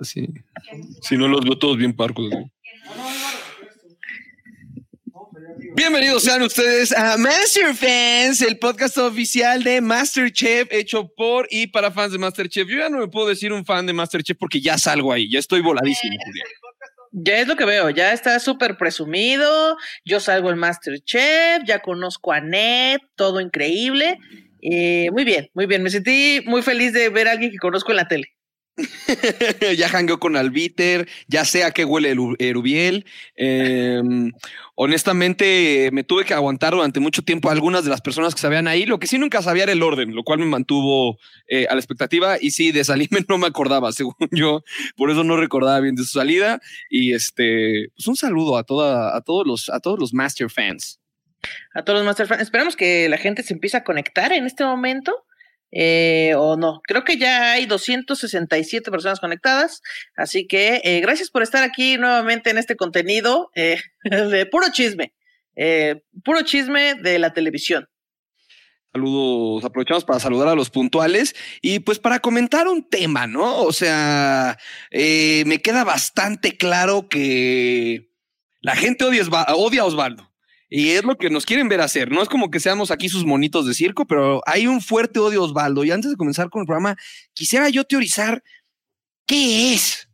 así. Si no los veo todos bien parcos. Bienvenidos sean ustedes a Master Fans, el podcast oficial de Masterchef, hecho por y para fans de Masterchef. Yo ya no me puedo decir un fan de Masterchef porque ya salgo ahí, ya estoy voladísimo, Ya es lo que veo, ya está súper presumido. Yo salgo en Masterchef, ya conozco a Ned, todo increíble. Eh, muy bien, muy bien. Me sentí muy feliz de ver a alguien que conozco en la tele. ya jangueó con Albiter, ya sé a qué huele el Erubiel. Em, honestamente, me tuve que aguantar durante mucho tiempo a algunas de las personas que sabían ahí. Lo que sí nunca sabía era el orden, lo cual me mantuvo eh, a la expectativa. Y sí, de salirme no me acordaba, según yo. Por eso no recordaba bien de su salida. Y este, pues un saludo a, toda, a, todos, los, a todos los Master fans. A todos los Master fans. Esperamos que la gente se empiece a conectar en este momento. Eh, o no. Creo que ya hay 267 personas conectadas, así que eh, gracias por estar aquí nuevamente en este contenido eh, de puro chisme, puro chisme de la televisión. Saludos, aprovechamos para saludar a los puntuales y pues para comentar un tema, ¿no? O sea, me queda bastante claro que la gente odia, odia a Osvaldo. Y es lo que nos quieren ver hacer. No es como que seamos aquí sus monitos de circo, pero hay un fuerte odio Osvaldo. Y antes de comenzar con el programa, quisiera yo teorizar qué es.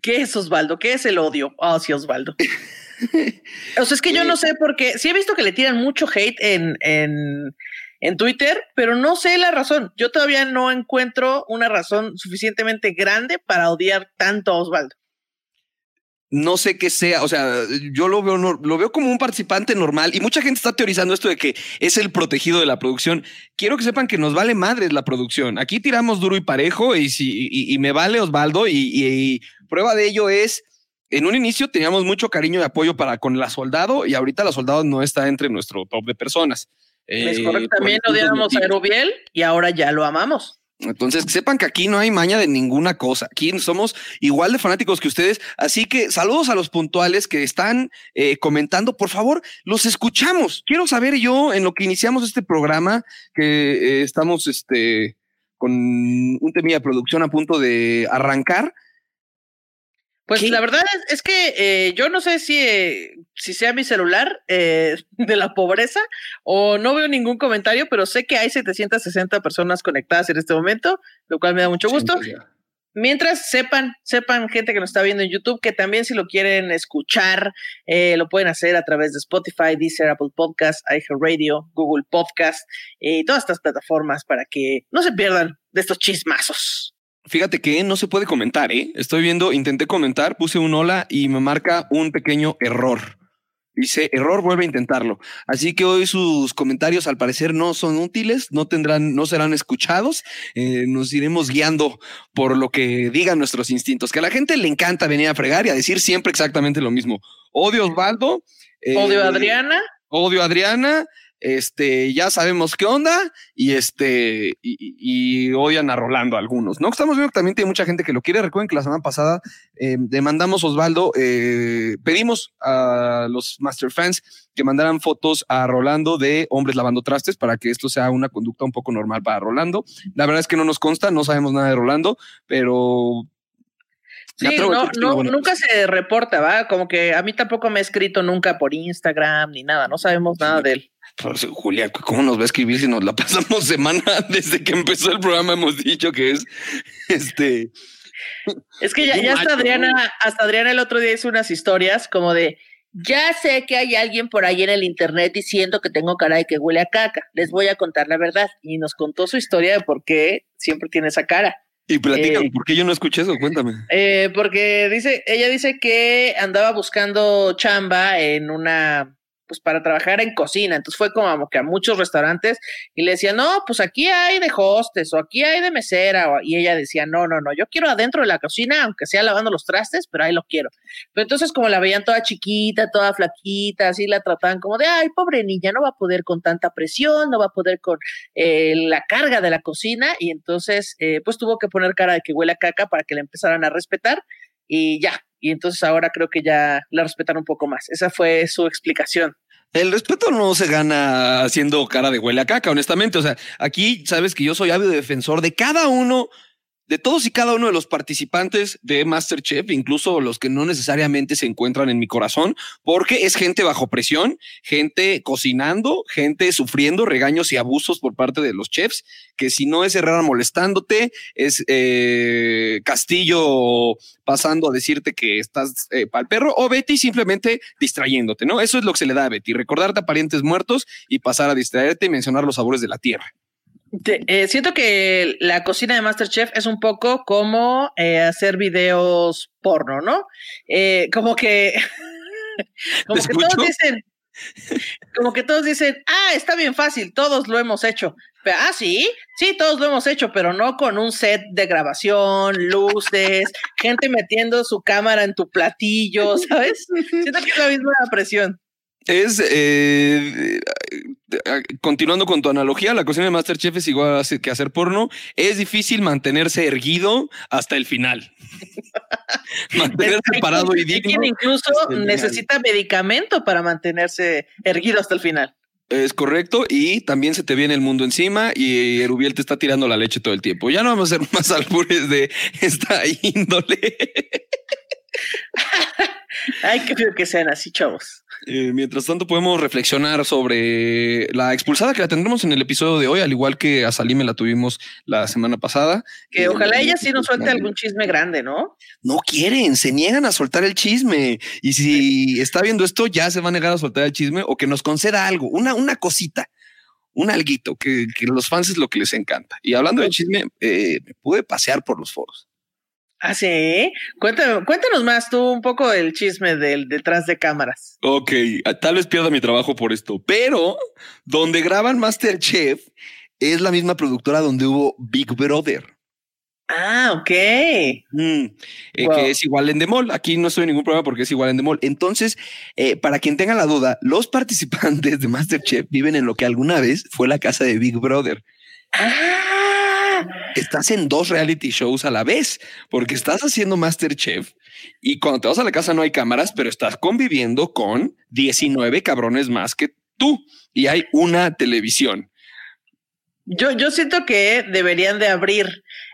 ¿Qué es Osvaldo? ¿Qué es el odio? Oh, sí, Osvaldo. o sea, es que yo no sé por qué. Sí he visto que le tiran mucho hate en, en, en Twitter, pero no sé la razón. Yo todavía no encuentro una razón suficientemente grande para odiar tanto a Osvaldo no sé qué sea, o sea, yo lo veo, lo veo como un participante normal y mucha gente está teorizando esto de que es el protegido de la producción. Quiero que sepan que nos vale madres la producción. Aquí tiramos duro y parejo y, si, y, me vale Osvaldo y, prueba de ello es, en un inicio teníamos mucho cariño y apoyo para con la soldado y ahorita la soldado no está entre nuestro top de personas. Es correcto, eh, también odiábamos a Aerobiel y ahora ya lo amamos. Entonces, sepan que aquí no hay maña de ninguna cosa. Aquí somos igual de fanáticos que ustedes. Así que saludos a los puntuales que están eh, comentando. Por favor, los escuchamos. Quiero saber yo, en lo que iniciamos este programa, que eh, estamos este, con un tema de producción a punto de arrancar. Pues la verdad es, que eh, yo no sé si, eh, si sea mi celular eh, de la pobreza o no veo ningún comentario, pero sé que hay 760 personas conectadas en este momento, lo cual me da mucho gusto. Mientras sepan, sepan gente que nos está viendo en YouTube, que también si lo quieren escuchar, lo pueden hacer a través de Spotify, Deezer, Apple Podcast, iHeartRadio, Google Podcast y todas estas plataformas para que no se pierdan de estos chismazos. Fíjate que no se puede comentar, ¿eh? Estoy viendo, intenté comentar, puse un hola y me marca un pequeño error. Dice, error, vuelve a intentarlo. Así que hoy sus comentarios al parecer no son útiles, no tendrán, no serán escuchados. Eh, nos iremos guiando por lo que digan nuestros instintos, que a la gente le encanta venir a fregar y a decir siempre exactamente lo mismo. Odio Osvaldo. odio a eh, Adriana. Odio a Adriana este, ya sabemos qué onda y este, y, odian a Rolando algunos, ¿no? Estamos viendo que también tiene mucha gente que lo quiere. Recuerden que la semana pasada eh, demandamos Osvaldo, eh, pedimos a los Master Fans que mandaran fotos a Rolando de hombres lavando trastes para que esto sea una conducta un poco normal para Rolando. La verdad es que no nos consta, no sabemos nada de Rolando, pero Sí, no, nunca se reporta, ¿va? Como que a mí tampoco me ha escrito nunca por Instagram ni nada, no sabemos nada de él. Pues, Julia, ¿cómo nos va a escribir si nos la pasamos semana desde que empezó el programa? Hemos dicho que es este. Es que ya, ya hasta Adriana, hasta Adriana el otro día hizo unas historias como de ya sé que hay alguien por ahí en el internet diciendo que tengo cara y que huele a caca. Les voy a contar la verdad. Y nos contó su historia de por qué siempre tiene esa cara. Y platica, eh, ¿por qué yo no escuché eso? Cuéntame. Eh, porque dice, ella dice que andaba buscando chamba en una pues para trabajar en cocina. Entonces fue como que a muchos restaurantes y le decían, no, pues aquí hay de hostes o aquí hay de mesera. Y ella decía, no, no, no, yo quiero adentro de la cocina, aunque sea lavando los trastes, pero ahí lo quiero. Pero entonces como la veían toda chiquita, toda flaquita, así la trataban como de, ay, pobre niña, no va a poder con tanta presión, no va a poder con eh, la carga de la cocina. Y entonces, eh, pues tuvo que poner cara de que huele a caca para que le empezaran a respetar y ya, y entonces ahora creo que ya la respetan un poco más. Esa fue su explicación. El respeto no se gana haciendo cara de huele a caca, honestamente. O sea, aquí sabes que yo soy hábil defensor de cada uno de todos y cada uno de los participantes de Masterchef, incluso los que no necesariamente se encuentran en mi corazón, porque es gente bajo presión, gente cocinando, gente sufriendo regaños y abusos por parte de los chefs, que si no es Herrera molestándote, es eh, Castillo pasando a decirte que estás eh, para el perro, o Betty simplemente distrayéndote, ¿no? Eso es lo que se le da a Betty, recordarte a parientes muertos y pasar a distraerte y mencionar los sabores de la tierra. Eh, siento que la cocina de Masterchef es un poco como eh, hacer videos porno, ¿no? Eh, como que, como que todos dicen, como que todos dicen, ah, está bien fácil, todos lo hemos hecho. ah, sí, sí, todos lo hemos hecho, pero no con un set de grabación, luces, gente metiendo su cámara en tu platillo, ¿sabes? Siento que es la misma presión. Es eh, continuando con tu analogía, la cocina de Masterchef es igual que hacer porno. Es difícil mantenerse erguido hasta el final. mantenerse parado y digno. incluso necesita medicamento para mantenerse erguido hasta el final. Es correcto. Y también se te viene el mundo encima y Erubiel te está tirando la leche todo el tiempo. Ya no vamos a hacer más albures de esta índole. Ay, qué feo que sean así, chavos. Eh, mientras tanto, podemos reflexionar sobre la expulsada que la tendremos en el episodio de hoy, al igual que a Salime la tuvimos la semana pasada. Que ojalá ella sí nos suelte algún chisme grande, ¿no? No quieren, se niegan a soltar el chisme. Y si está viendo esto, ya se va a negar a soltar el chisme o que nos conceda algo, una, una cosita un alguito que, que los fans es lo que les encanta. Y hablando de chisme, eh, me pude pasear por los foros. Ah, sí. Cuéntanos, cuéntanos más tú un poco el chisme del detrás de cámaras. Ok, tal vez pierda mi trabajo por esto, pero donde graban Masterchef es la misma productora donde hubo Big Brother. Ah, ok. Mm, eh, que es igual en Demol. Aquí no estoy en ningún problema porque es igual en Demol. Entonces, eh, para quien tenga la duda, los participantes de Masterchef viven en lo que alguna vez fue la casa de Big Brother. Ah estás en dos reality shows a la vez, porque estás haciendo Masterchef y cuando te vas a la casa no hay cámaras, pero estás conviviendo con 19 cabrones más que tú y hay una televisión. Yo, yo siento que deberían de abrir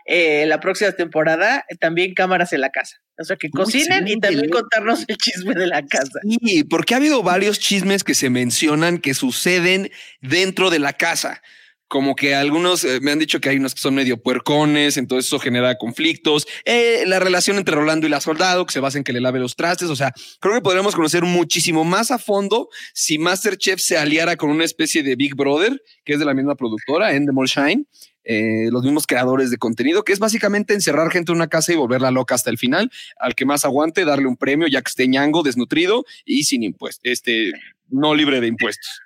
eh, la próxima temporada también cámaras en la casa. O sea, que cocinen y también contarnos el chisme de la casa. Sí, porque ha habido varios chismes que se mencionan que suceden dentro de la casa como que algunos eh, me han dicho que hay unos que son medio puercones, entonces eso genera conflictos. Eh, la relación entre Rolando y la soldado, que se basa en que le lave los trastes. O sea, creo que podríamos conocer muchísimo más a fondo si Masterchef se aliara con una especie de Big Brother, que es de la misma productora, Endemol Shine. Eh, los mismos creadores de contenido, que es básicamente encerrar gente en una casa y volverla loca hasta el final. Al que más aguante, darle un premio, ya que esté ñango, desnutrido y sin impuestos, este, no libre de impuestos.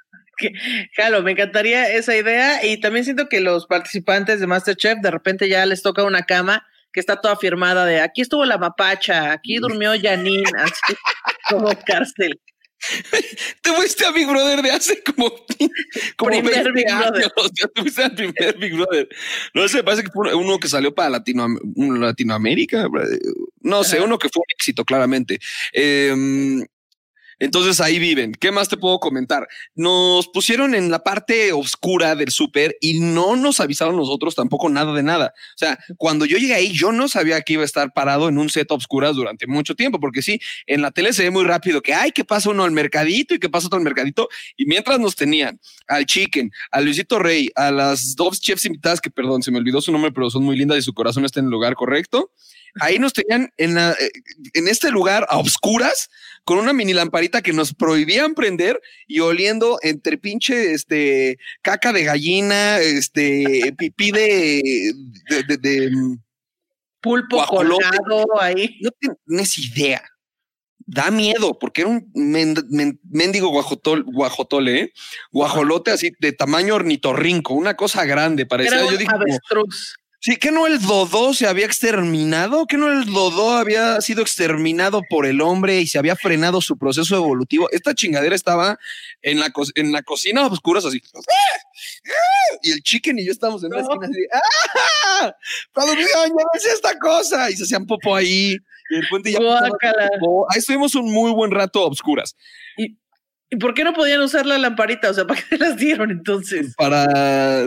Jalo, me encantaría esa idea y también siento que los participantes de Masterchef de repente ya les toca una cama que está toda firmada de aquí estuvo la mapacha, aquí durmió Janine, así como cárcel. Te fuiste a Big Brother de hace como, como primer Big Brother. Ya te fuiste al primer Big Brother. No sé, parece que fue uno que salió para Latino, Latinoamérica. No sé, uno que fue un éxito, claramente. Eh, entonces ahí viven. ¿Qué más te puedo comentar? Nos pusieron en la parte oscura del súper y no nos avisaron nosotros tampoco nada de nada. O sea, cuando yo llegué ahí, yo no sabía que iba a estar parado en un set a oscuras durante mucho tiempo, porque sí, en la tele se ve muy rápido que, ay, que pasa uno al mercadito y que pasa otro al mercadito. Y mientras nos tenían al Chicken, a Luisito Rey, a las dos chefs invitadas, que perdón, se me olvidó su nombre, pero son muy lindas y su corazón está en el lugar correcto. Ahí nos tenían en, eh, en este lugar a oscuras con una mini lamparita que nos prohibían prender y oliendo entre pinche este caca de gallina, este pipí de, de, pulpo colado ahí. No tienes idea. Da miedo porque era un mendigo guajotole, ¿eh? guajolote así de tamaño ornitorrinco, una cosa grande. Parecía, yo dije, Sí, que no el Dodó se había exterminado, que no el Dodó había sido exterminado por el hombre y se había frenado su proceso evolutivo. Esta chingadera estaba en la, en la cocina oscuras así. Y el chicken y yo estábamos en la esquina así. ¡Ah! Ya ves esta cosa. Y se hacían popo ahí. Y el puente ya. Ahí estuvimos un muy buen rato a oscuras. ¿Y, ¿Y por qué no podían usar la lamparita? O sea, ¿para qué las dieron entonces? Para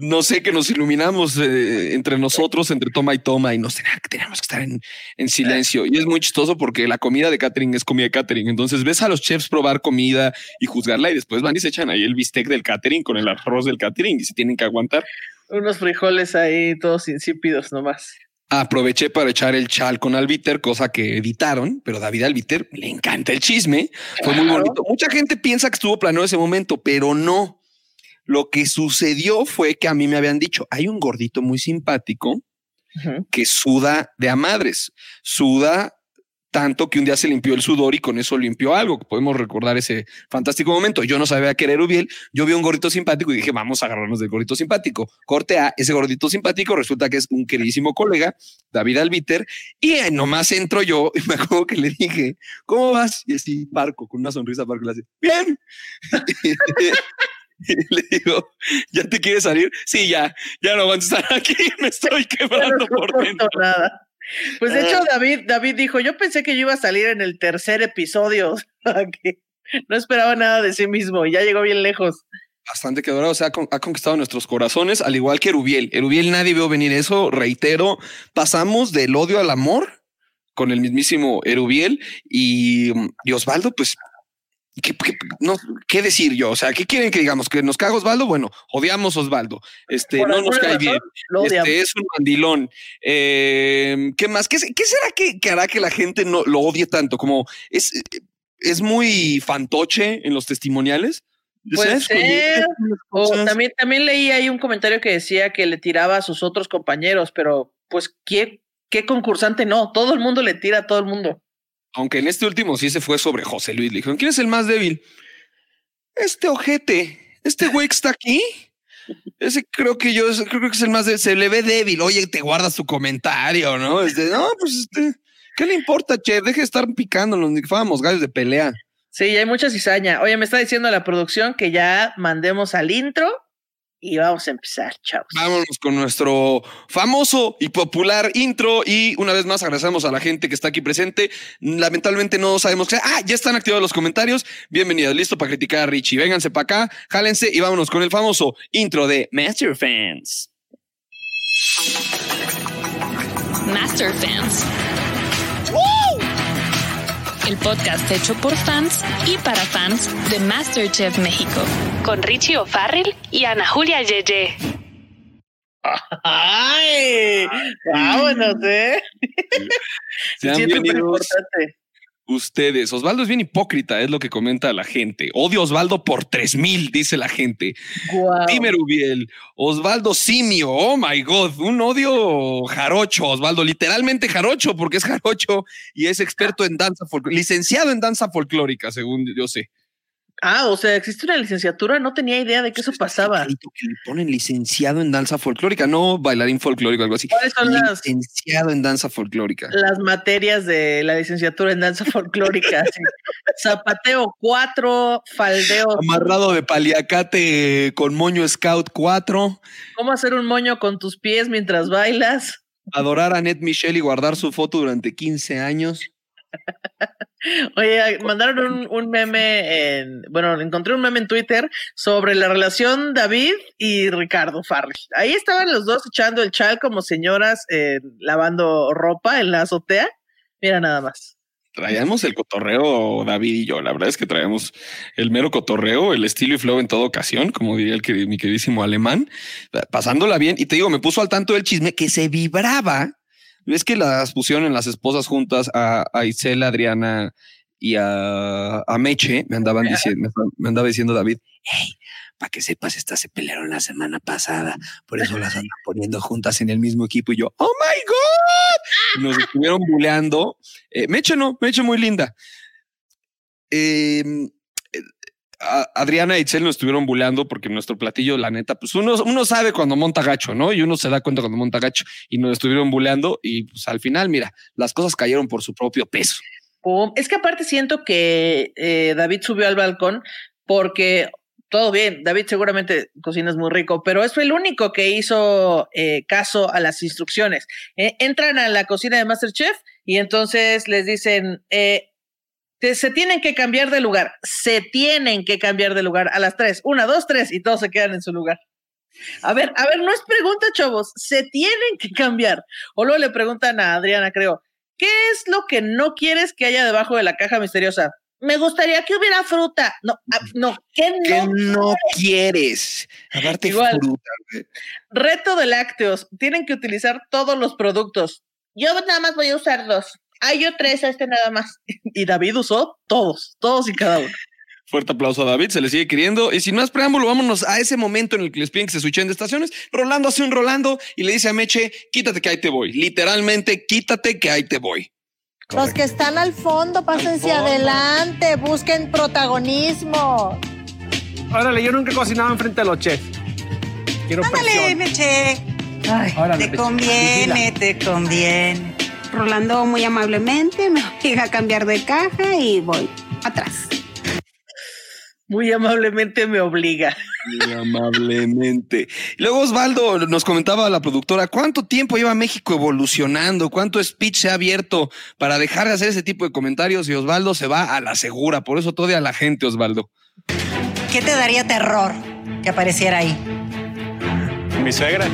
no sé, que nos iluminamos eh, entre nosotros, entre toma y toma, y nos tenemos que estar en, en, silencio. Y es muy chistoso porque la comida de catering es comida de catering. Entonces ves a los chefs probar comida y juzgarla, y después van y se echan ahí el bistec del catering con el arroz del catering y se tienen que aguantar. Unos frijoles ahí todos insípidos nomás. Aproveché para echar el chal con Albiter, cosa que editaron, pero David Albiter le encanta el chisme. Fue muy bonito. Mucha gente piensa que estuvo planeado ese momento, pero no. Lo que sucedió fue que a mí me habían dicho, hay un gordito muy simpático que suda de a madres, suda tanto que un día se limpió el sudor y con eso limpió algo. Podemos recordar ese fantástico momento. Yo no sabía que era Erubiel. Yo vi un gordito simpático y dije, vamos a agarrarnos del gordito simpático. Corte a ese gordito simpático. Resulta que es un queridísimo colega, David Albiter. Y nomás entro yo y me acuerdo que le dije, ¿cómo vas? Y así, Parco, con una sonrisa, Parco le hace, bien. Y le digo, ¿ya te quieres salir? Sí, ya, ya no van a estar aquí, me estoy quebrando por dentro. Nada. Pues de hecho, David, David dijo, yo pensé que yo iba a salir en el tercer episodio, no esperaba nada de sí mismo y ya llegó bien lejos. Bastante que o sea, ha conquistado nuestros corazones, al igual que Erubiel. Erubiel nadie vio venir eso, reitero, pasamos del odio al amor con el mismísimo Erubiel y, y Osvaldo, pues ¿Qué, no, ¿Qué decir yo? O sea, ¿qué quieren que digamos? ¿Que nos caga Osvaldo? Bueno, odiamos a Osvaldo. Este, no nos cae bien. Este, es un mandilón. Em, ¿Qué más? ¿Qué, qué será que, que, hará que la gente no lo odie tanto? Como es, es muy fantoche en los testimoniales. Puede ser. O también, también leí ahí un comentario que decía que le tiraba a sus otros compañeros, pero pues, ¿qué, qué concursante no? Todo el mundo le tira a todo el mundo. Aunque en este último sí se fue sobre José Luis. Le dijeron, ¿quién es el más débil? Este ojete. Este güey que está aquí. Ese creo que yo creo que es el más débil. Se le ve débil. Oye, te guardas tu comentario, ¿no? Este, no, pues este, ¿qué le importa, che? Deje de estar picando los fuéramos gallos de pelea. Sí, hay mucha cizaña. Oye, me está diciendo la producción que ya mandemos al intro y vamos a empezar, chavos. Vámonos con nuestro famoso y popular intro y una vez más agradecemos a la gente que está aquí presente. Lamentablemente no sabemos qué. Ah, ya están activados los comentarios. Bienvenidos, listo para criticar a Richie. Vénganse para acá, jálense y vámonos con el famoso intro de Master Fans. Master Fans el podcast hecho por fans y para fans de Masterchef México, con Richie O'Farrell y Ana Julia Yeye. ¡Ay! ¡Vámonos, eh! Sean bienvenidos ustedes. Osvaldo es bien hipócrita, es lo que comenta la gente. Odio Osvaldo por tres mil, dice la gente. Dime, Rubiel. Osvaldo Simio, oh my God, un odio jarocho, Osvaldo, literalmente jarocho, porque es jarocho y es experto en danza folclórica, licenciado en danza folclórica, según yo sé. Ah, o sea, existe una licenciatura, no tenía idea de que eso pasaba. Que le ponen licenciado en danza folclórica, no bailarín folclórico, algo así. ¿Cuáles son las licenciado en danza folclórica? Las materias de la licenciatura en danza folclórica. Zapateo 4, faldeo. Amarrado de paliacate con moño scout 4. ¿Cómo hacer un moño con tus pies mientras bailas? Adorar a Ned Michelle y guardar su foto durante 15 años. Oye, mandaron un, meme en, bueno, encontré un meme en Twitter sobre la relación David y Ricardo Farrell. Ahí estaban los dos echando el chal como señoras eh, lavando ropa en la azotea. Mira nada más. Traíamos el cotorreo, David y yo. La verdad es que traíamos el mero cotorreo, el estilo y flow en toda ocasión, como diría el que, mi queridísimo alemán, pasándola bien. Y te digo, me puso al tanto del chisme que se vibraba es que las pusieron en las esposas juntas a, a Isela, Adriana y a, Meche. Me andaban diciendo, me andaba diciendo David, hey, para que sepas, estas se pelearon la semana pasada, por eso las andan poniendo juntas en el mismo equipo. Y yo, oh my God. nos estuvieron buleando. Eh, Meche no, Meche muy linda. Eh, Adriana y Itzel nos estuvieron bulleando porque nuestro platillo, la neta, pues uno, uno sabe cuando monta gacho, ¿no? Y uno se da cuenta cuando monta gacho y nos estuvieron bulleando y pues al final, mira, las cosas cayeron por su propio peso. Es que aparte siento que eh, David subió al balcón porque todo bien, David seguramente cocina es muy rico, pero es el único que hizo eh, caso a las instrucciones. Eh, entran a la cocina de Masterchef y entonces les dicen, eh, se tienen que cambiar de lugar, se tienen que cambiar de lugar a las tres, una, dos, tres, y todos se quedan en su lugar. A ver, a ver, no es pregunta, chavos. Se tienen que cambiar. O luego le preguntan a Adriana, creo, ¿qué es lo que no quieres que haya debajo de la caja misteriosa? Me gustaría que hubiera fruta. No, ah, no, ¿qué no? ¿Qué no quieres? Aparte, fruta. Reto de lácteos. Tienen que utilizar todos los productos. Yo nada más voy a usar dos. Ah, yo tres, este nada más. Y David usó todos, todos y cada uno. Fuerte aplauso a David, se le sigue queriendo. Y sin más preámbulo, vámonos a ese momento en el que les piden que se switchen de estaciones. Rolando hace un Rolando y le dice a Meche, quítate que ahí te voy. Literalmente, quítate que ahí te voy. Los que están al fondo, pásense fondo. adelante, busquen protagonismo. Órale, yo nunca he cocinado enfrente de los chefs. Quiero Ándale, presión. Meche. Ay, Órale, te Meche. conviene, te conviene. Rolando muy amablemente me obliga a cambiar de caja y voy atrás. Muy amablemente me obliga. Muy amablemente. Luego Osvaldo nos comentaba la productora, ¿cuánto tiempo lleva México evolucionando? ¿Cuánto speech se ha abierto para dejar de hacer ese tipo de comentarios? Y Osvaldo se va a la segura, por eso todo a la gente, Osvaldo. ¿Qué te daría terror que apareciera ahí? Mi suegra.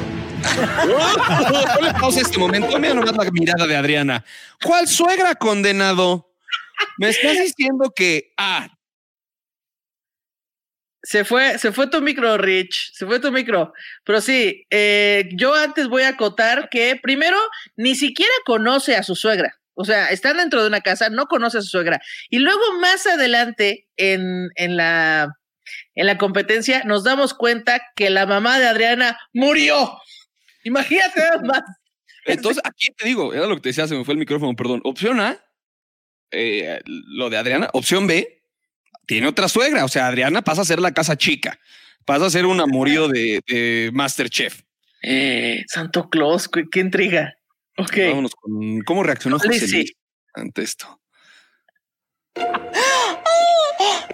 Ponle pausa a este momento. Mira nomás la mirada de Adriana. ¿Cuál suegra condenado? Me estás diciendo que, ah, Se fue, se fue tu micro, Rich. Se fue tu micro. Pero sí, eh, yo antes voy a acotar que primero ni siquiera conoce a su suegra. O sea, está dentro de una casa, no conoce a su suegra. Y luego más adelante en, en la, en la competencia nos damos cuenta que la mamá de Adriana murió. Imagínate nada más. entonces aquí te digo, era lo que te decía, se me fue el micrófono, perdón. Opción A, eh, lo de Adriana. Opción B, tiene otra suegra. O sea, Adriana pasa a ser la casa chica. Pasa a ser un amorío de, de Masterchef. Eh, Santo Claus, qué, qué intriga. Ok. Vámonos con cómo reaccionó José. Luis ante esto.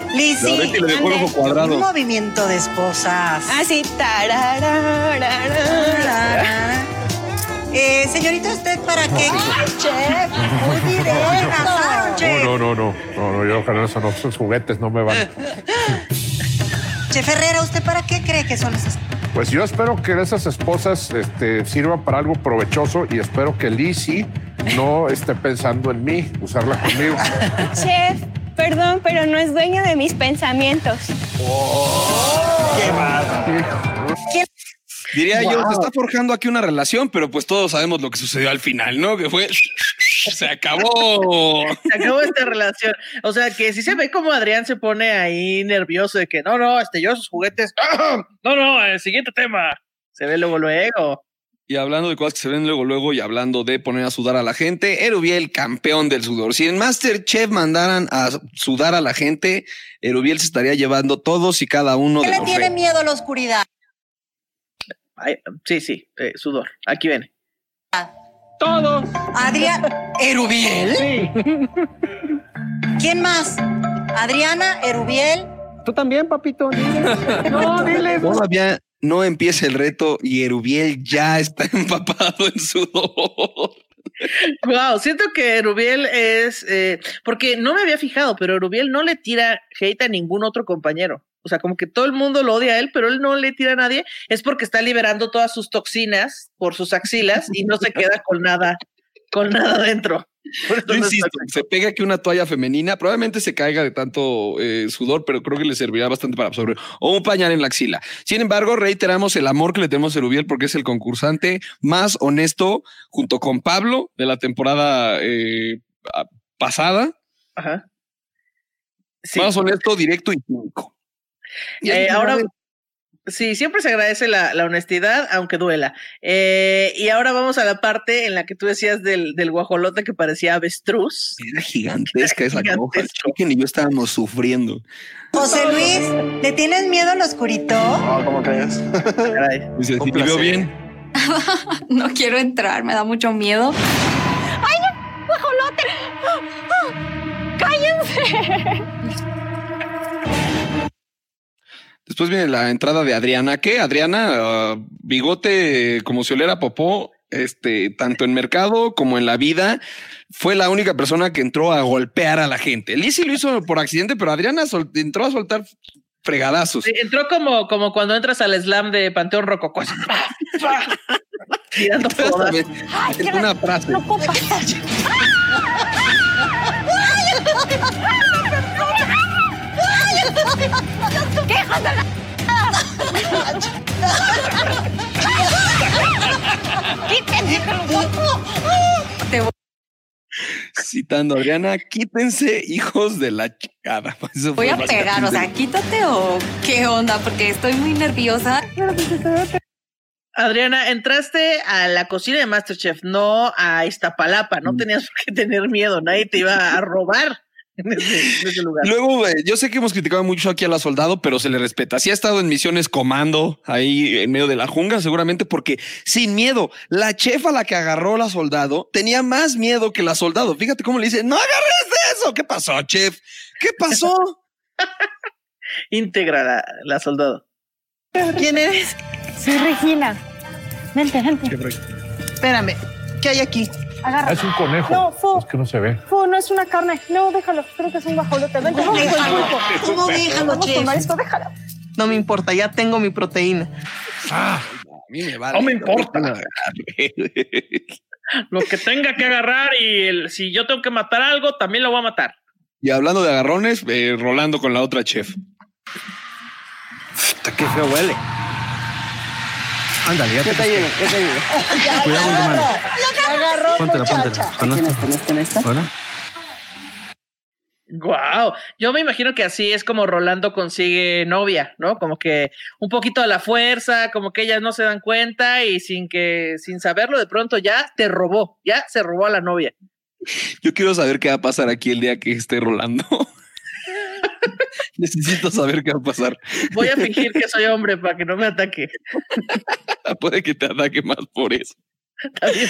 La Lizzy, Betty le dejó el ojo cuadrado. un movimiento de esposas. Así, tarararara. Eh, señorita, ¿usted para qué? Chef, muy bien. Chef. No, no, no, no, no, yo eso no, esos juguetes no me van. Chef Herrera, ¿usted para qué cree que son esas? Pues yo espero que esas esposas este, sirvan para algo provechoso y espero que Lizzie no esté pensando en mí, usarla conmigo. Chef, perdón, pero no es dueño de mis pensamientos. Diría yo, se está forjando aquí una relación, pero pues todos sabemos lo que sucedió al final, ¿no? Que fue, se acabó. Se acabó esta relación. O sea, que si se ve como Adrián se pone ahí nervioso de que no, no, este, yo sus juguetes. No, no, el siguiente tema. Se ve luego, luego. Y hablando de cosas que se ven luego, luego, y hablando de poner a sudar a la gente, Erubiel, campeón del sudor. Si en Masterchef mandaran a sudar a la gente, Erubiel se estaría llevando todos y cada uno ¿Qué de le los tiene retos. miedo a la oscuridad? Ay, sí, sí, eh, sudor. Aquí viene. Todo. Adrián. ¿Erubiel? Sí. ¿Quién más? Adriana, Erubiel. Tú también, papito. Dile. No, dile. Todavía no empieza el reto y Erubiel ya está empapado en sudor. Wow, siento que Rubiel es. eh, porque no me había fijado, pero Rubiel no le tira hate a ningún otro compañero. O sea, como que todo el mundo lo odia a él, pero él no le tira a nadie. Es porque está liberando todas sus toxinas por sus axilas y no se queda con nada, con nada dentro. Yo insisto, se pega que una toalla femenina probablemente se caiga de tanto eh, sudor, pero creo que le servirá bastante para absorber o un pañal en la axila. Sin embargo, reiteramos el amor que le tenemos a Erubiel porque es el concursante más honesto junto con Pablo de la temporada eh, pasada, Ajá. Sí. más honesto, directo y cínico. Y Eh, ahora, sí, siempre se agradece la, la honestidad, aunque duela. Eh, y ahora vamos a la parte en la que tú decías del, del guajolote que parecía avestruz. Era gigantesca esa Gigantesco. coja. Chicken y yo estábamos sufriendo. José Luis, ¿le tienes miedo al oscurito? No, ¿cómo crees? Dice, te veo bien. No quiero entrar, me da mucho miedo. ¡Guajolote! ¡Cállense! Después viene la entrada de Adriana, que Adriana, ah, bigote como si olera popó, este, tanto en mercado como en la vida, fue la única persona que entró a golpear a la gente. Lizzie lo hizo por accidente, pero Adriana entró a soltar fregadazos. Entró como, como cuando entras al slam de Panteón Rococó. Tirando una frase. ¿Qué hijos de la... Quítense, Citando a Adriana, quítense, hijos de la chingada. Eso Voy a pegar, o sea, quítate o qué onda, porque estoy muy nerviosa. Adriana, entraste a la cocina de Masterchef, no a Iztapalapa. Mm. No tenías por qué tener miedo. Nadie te iba a robar en ese, en ese lugar. Luego, eh, yo sé que hemos criticado mucho aquí a la soldado, pero se le respeta. Si ha estado en misiones comando ahí en medio de la jungla, seguramente porque sin miedo, la chefa la que agarró la soldado tenía más miedo que la soldado. Fíjate cómo le dice, no agarres de eso. ¿Qué pasó, chef? ¿Qué pasó? Íntegra la, la soldado. ¿Quién eres? Soy Regina. Vente, vente. Espérame, ¿qué hay aquí? Agarra. Es un conejo. No, Fu. Es que no se ve. Fu, no es una carne. No, déjalo. Creo que es un guajolote. Vente, vamos con el pulpo. ¿Cómo déjalo, Vamos chef? con marisco, déjalo. No me importa, ya tengo mi proteína. A mí me vale. No me importa. No, Lo que tenga que agarrar y el- si yo tengo que matar algo, también lo voy a matar. Y hablando de agarrones, eh, Rolando con la otra chef. Qué feo huele. Ándale, ya te ¿Qué te ayudo? ¿Qué te ayudo? Cuidado con tu mano. Agarró, Póntela, póntela. Con esto. Hola. Wow, yo me imagino que así es como Rolando consigue novia, ¿no? Como que un poquito a la fuerza, como que ellas no se dan cuenta y sin que, sin saberlo, de pronto ya te robó, ya se robó a la novia. Yo quiero saber qué va a pasar aquí el día que esté Rolando. Necesito saber qué va a pasar. Voy a fingir que soy hombre para que no me ataque. Puede que te ataque más por eso. También.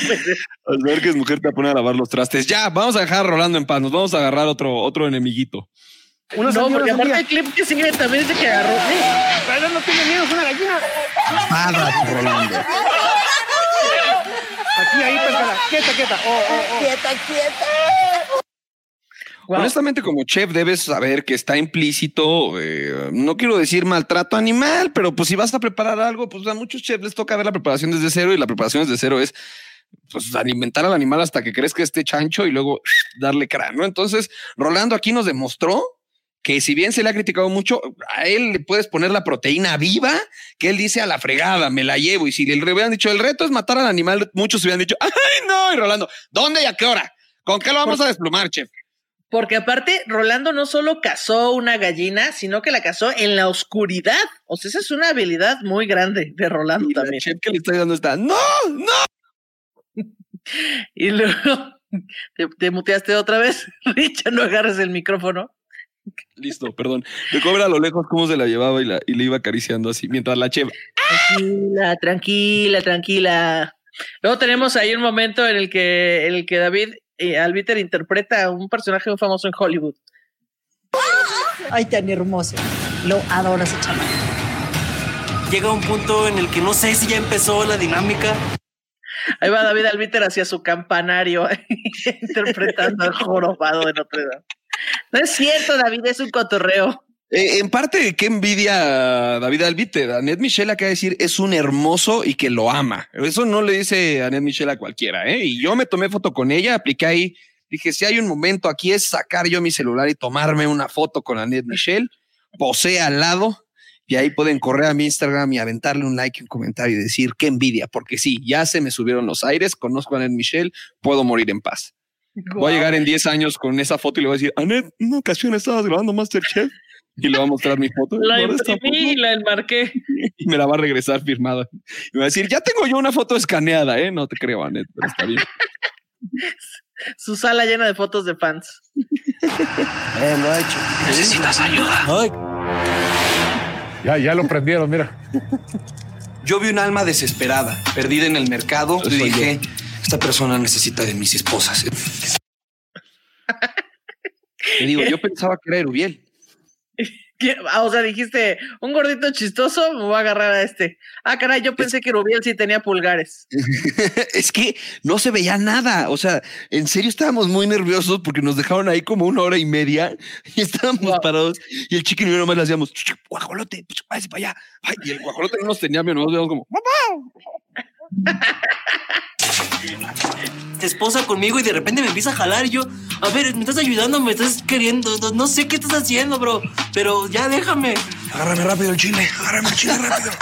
Al ver que es mujer te pone a lavar los trastes. Ya, vamos a dejar a Rolando en paz. Nos vamos a agarrar otro, otro enemiguito. Una No, porque aparte el clip que sigue también dice que agarró. Pero no tiene miedo, es una gallina. Nada, Rolando. Aquí, ahí, péscala. Quieta, quieta. Oh, oh, oh. Quieta, quieta. Wow. Honestamente, como chef, debes saber que está implícito, eh, no quiero decir maltrato animal, pero pues si vas a preparar algo, pues a muchos chefs les toca ver la preparación desde cero y la preparación desde cero es pues alimentar al animal hasta que crezca este chancho y luego darle cráneo. Entonces, Rolando aquí nos demostró que si bien se le ha criticado mucho, a él le puedes poner la proteína viva que él dice a la fregada, me la llevo. Y si le hubieran dicho el reto es matar al animal, muchos hubieran dicho, ay, no. Y Rolando, ¿dónde y a qué hora? ¿Con qué lo vamos a desplumar, chef? Porque aparte, Rolando no solo cazó una gallina, sino que la cazó en la oscuridad. O sea, esa es una habilidad muy grande de Rolando Y también. chef que le está dando está, no, no. Y luego te, te muteaste otra vez. Richa, no agarres el micrófono. Listo, perdón. Recuerda a lo lejos cómo se la llevaba y, la, y le iba acariciando así, mientras la chef. Tranquila, tranquila, tranquila. Luego tenemos ahí un momento en el que, en el que David eh, Albiter interpreta a un personaje muy famoso en Hollywood. Ay, tan hermoso. Lo adoro ese chaval. Llega un punto en el que no sé si ya empezó la dinámica. Ahí va David Albiter hacia su campanario, interpretando al jorobado de Notre Dame. No es cierto, David, es un cotorreo. Eh, en parte, qué envidia David Albite. Annette Michelle acaba de decir es un hermoso y que lo ama. Eso no le dice Annette Michelle a cualquiera. ¿eh? Y yo me tomé foto con ella, apliqué ahí. Dije, si hay un momento aquí es sacar yo mi celular y tomarme una foto con Annette Michelle, posee al lado y ahí pueden correr a mi Instagram y aventarle un like, un comentario y decir qué envidia, porque sí, ya se me subieron los aires, conozco a Annette Michelle, puedo morir en paz. Voy a llegar en 10 años con esa foto y le voy a decir, Annette, en una ocasión estabas grabando Masterchef y le voy a mostrar mi foto. La imprimí y la enmarqué. y me la va a regresar firmada. Y me va a decir, ya tengo yo una foto escaneada, ¿eh? No te creo, Anet, pero está bien. Su sala llena de fotos de fans. Eh, lo ha hecho. Necesitas ayuda. Ay, Ya, ya lo prendieron, mira. Yo vi un alma desesperada, perdida en el mercado y dije, esta persona necesita de mis esposas. Te digo, yo pensaba que era Erubiel. Ah, o sea, dijiste, un gordito chistoso, me voy a agarrar a este. Ah, caray, yo pensé que Rubiel sí tenía pulgares. es que no se veía nada. O sea, en serio estábamos muy nerviosos porque nos dejaron ahí como una hora y media y estábamos parados y el chiquillo y yo nomás le hacíamos guajolote, pues, váyase para allá. Ay, y el guajolote no nos tenía miedo, nos veíamos como ¡Mamá! esposa conmigo y de repente me empieza a jalar y yo, a ver, me estás ayudando, me estás queriendo, no, no sé qué estás haciendo, bro, pero ya déjame. Agárrame rápido el chile, agárrame el chile rápido.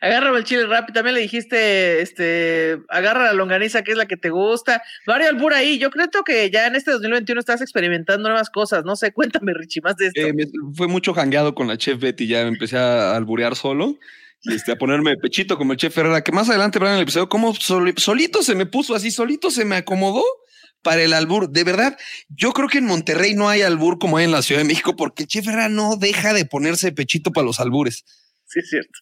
Agárrame el chile rápido. También le dijiste, este, agarra la longaniza, que es la que te gusta. Mario Albur ahí. Yo creo que ya en este 2021 estás experimentando nuevas cosas. No sé, cuéntame, Richie, más de esto. Eh, fue mucho jangueado con la chef Betty, ya me empecé a alburear solo. Este, a ponerme pechito como el chef Herrera, que más adelante verán en el episodio, soli- solito se me puso así, solito se me acomodó para el albur. De verdad, yo creo que en Monterrey no hay albur como hay en la Ciudad de México, porque el chef Herrera no deja de ponerse pechito para los albures. Sí, es cierto.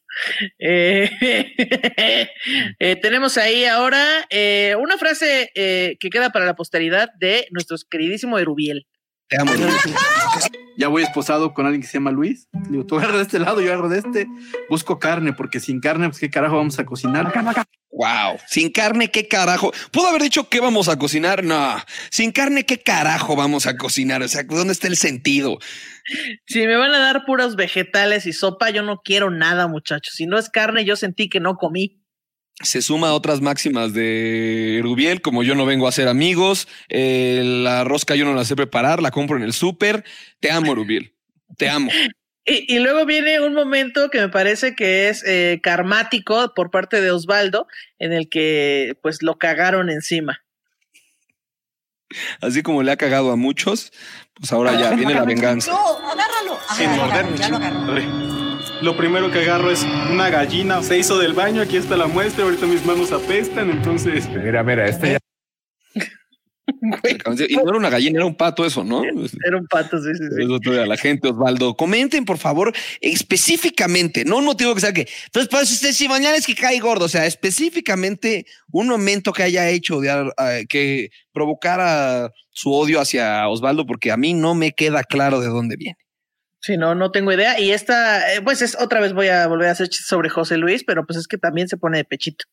Eh, eh, tenemos ahí ahora eh, una frase que queda para la posteridad de nuestro queridísimo Erubiel. Te amo. Ya voy esposado con alguien que se llama Luis. Digo, tú agarras de este lado, yo agarro de este. Busco carne, porque sin carne, pues qué carajo vamos a cocinar. Wow, sin carne, qué carajo. ¿Puedo haber dicho qué vamos a cocinar? No, sin carne, qué carajo vamos a cocinar. O sea, ¿dónde está el sentido? Si me van a dar puros vegetales y sopa, yo no quiero nada, muchachos. Si no es carne, yo sentí que no comí. Se suma a otras máximas de Rubiel, como yo no vengo a ser amigos, eh, la rosca yo no la sé preparar, la compro en el súper. Te amo, Rubiel. Te amo. Y, y luego viene un momento que me parece que es eh, karmático por parte de Osvaldo, en el que pues lo cagaron encima. Así como le ha cagado a muchos, pues ahora ya viene la venganza. No, agárralo. Sin Agárralo, morder, ya lo agarró. Lo primero que agarro es una gallina. Se hizo del baño, aquí está la muestra. Ahorita mis manos apestan, entonces. Mira, mira, este ya. Y no era una gallina, era un pato eso, ¿no? Era un pato, sí, sí, sí. Eso todavía a la gente, Osvaldo. Comenten, por favor, específicamente, no un motivo que sea que, entonces, pues usted si mañana es que cae gordo, o sea, específicamente un momento que haya hecho de, que provocara su odio hacia Osvaldo, porque a mí no me queda claro de dónde viene. Sí, no, no tengo idea. Y esta, eh, pues es otra vez voy a volver a hacer chistes sobre José Luis, pero pues es que también se pone de pechito.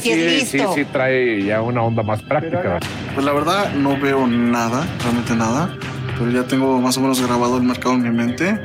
Sí, sí, sí trae ya una onda más práctica. Pues la verdad no veo nada, realmente nada, pero ya tengo más o menos grabado el mercado en mi mente.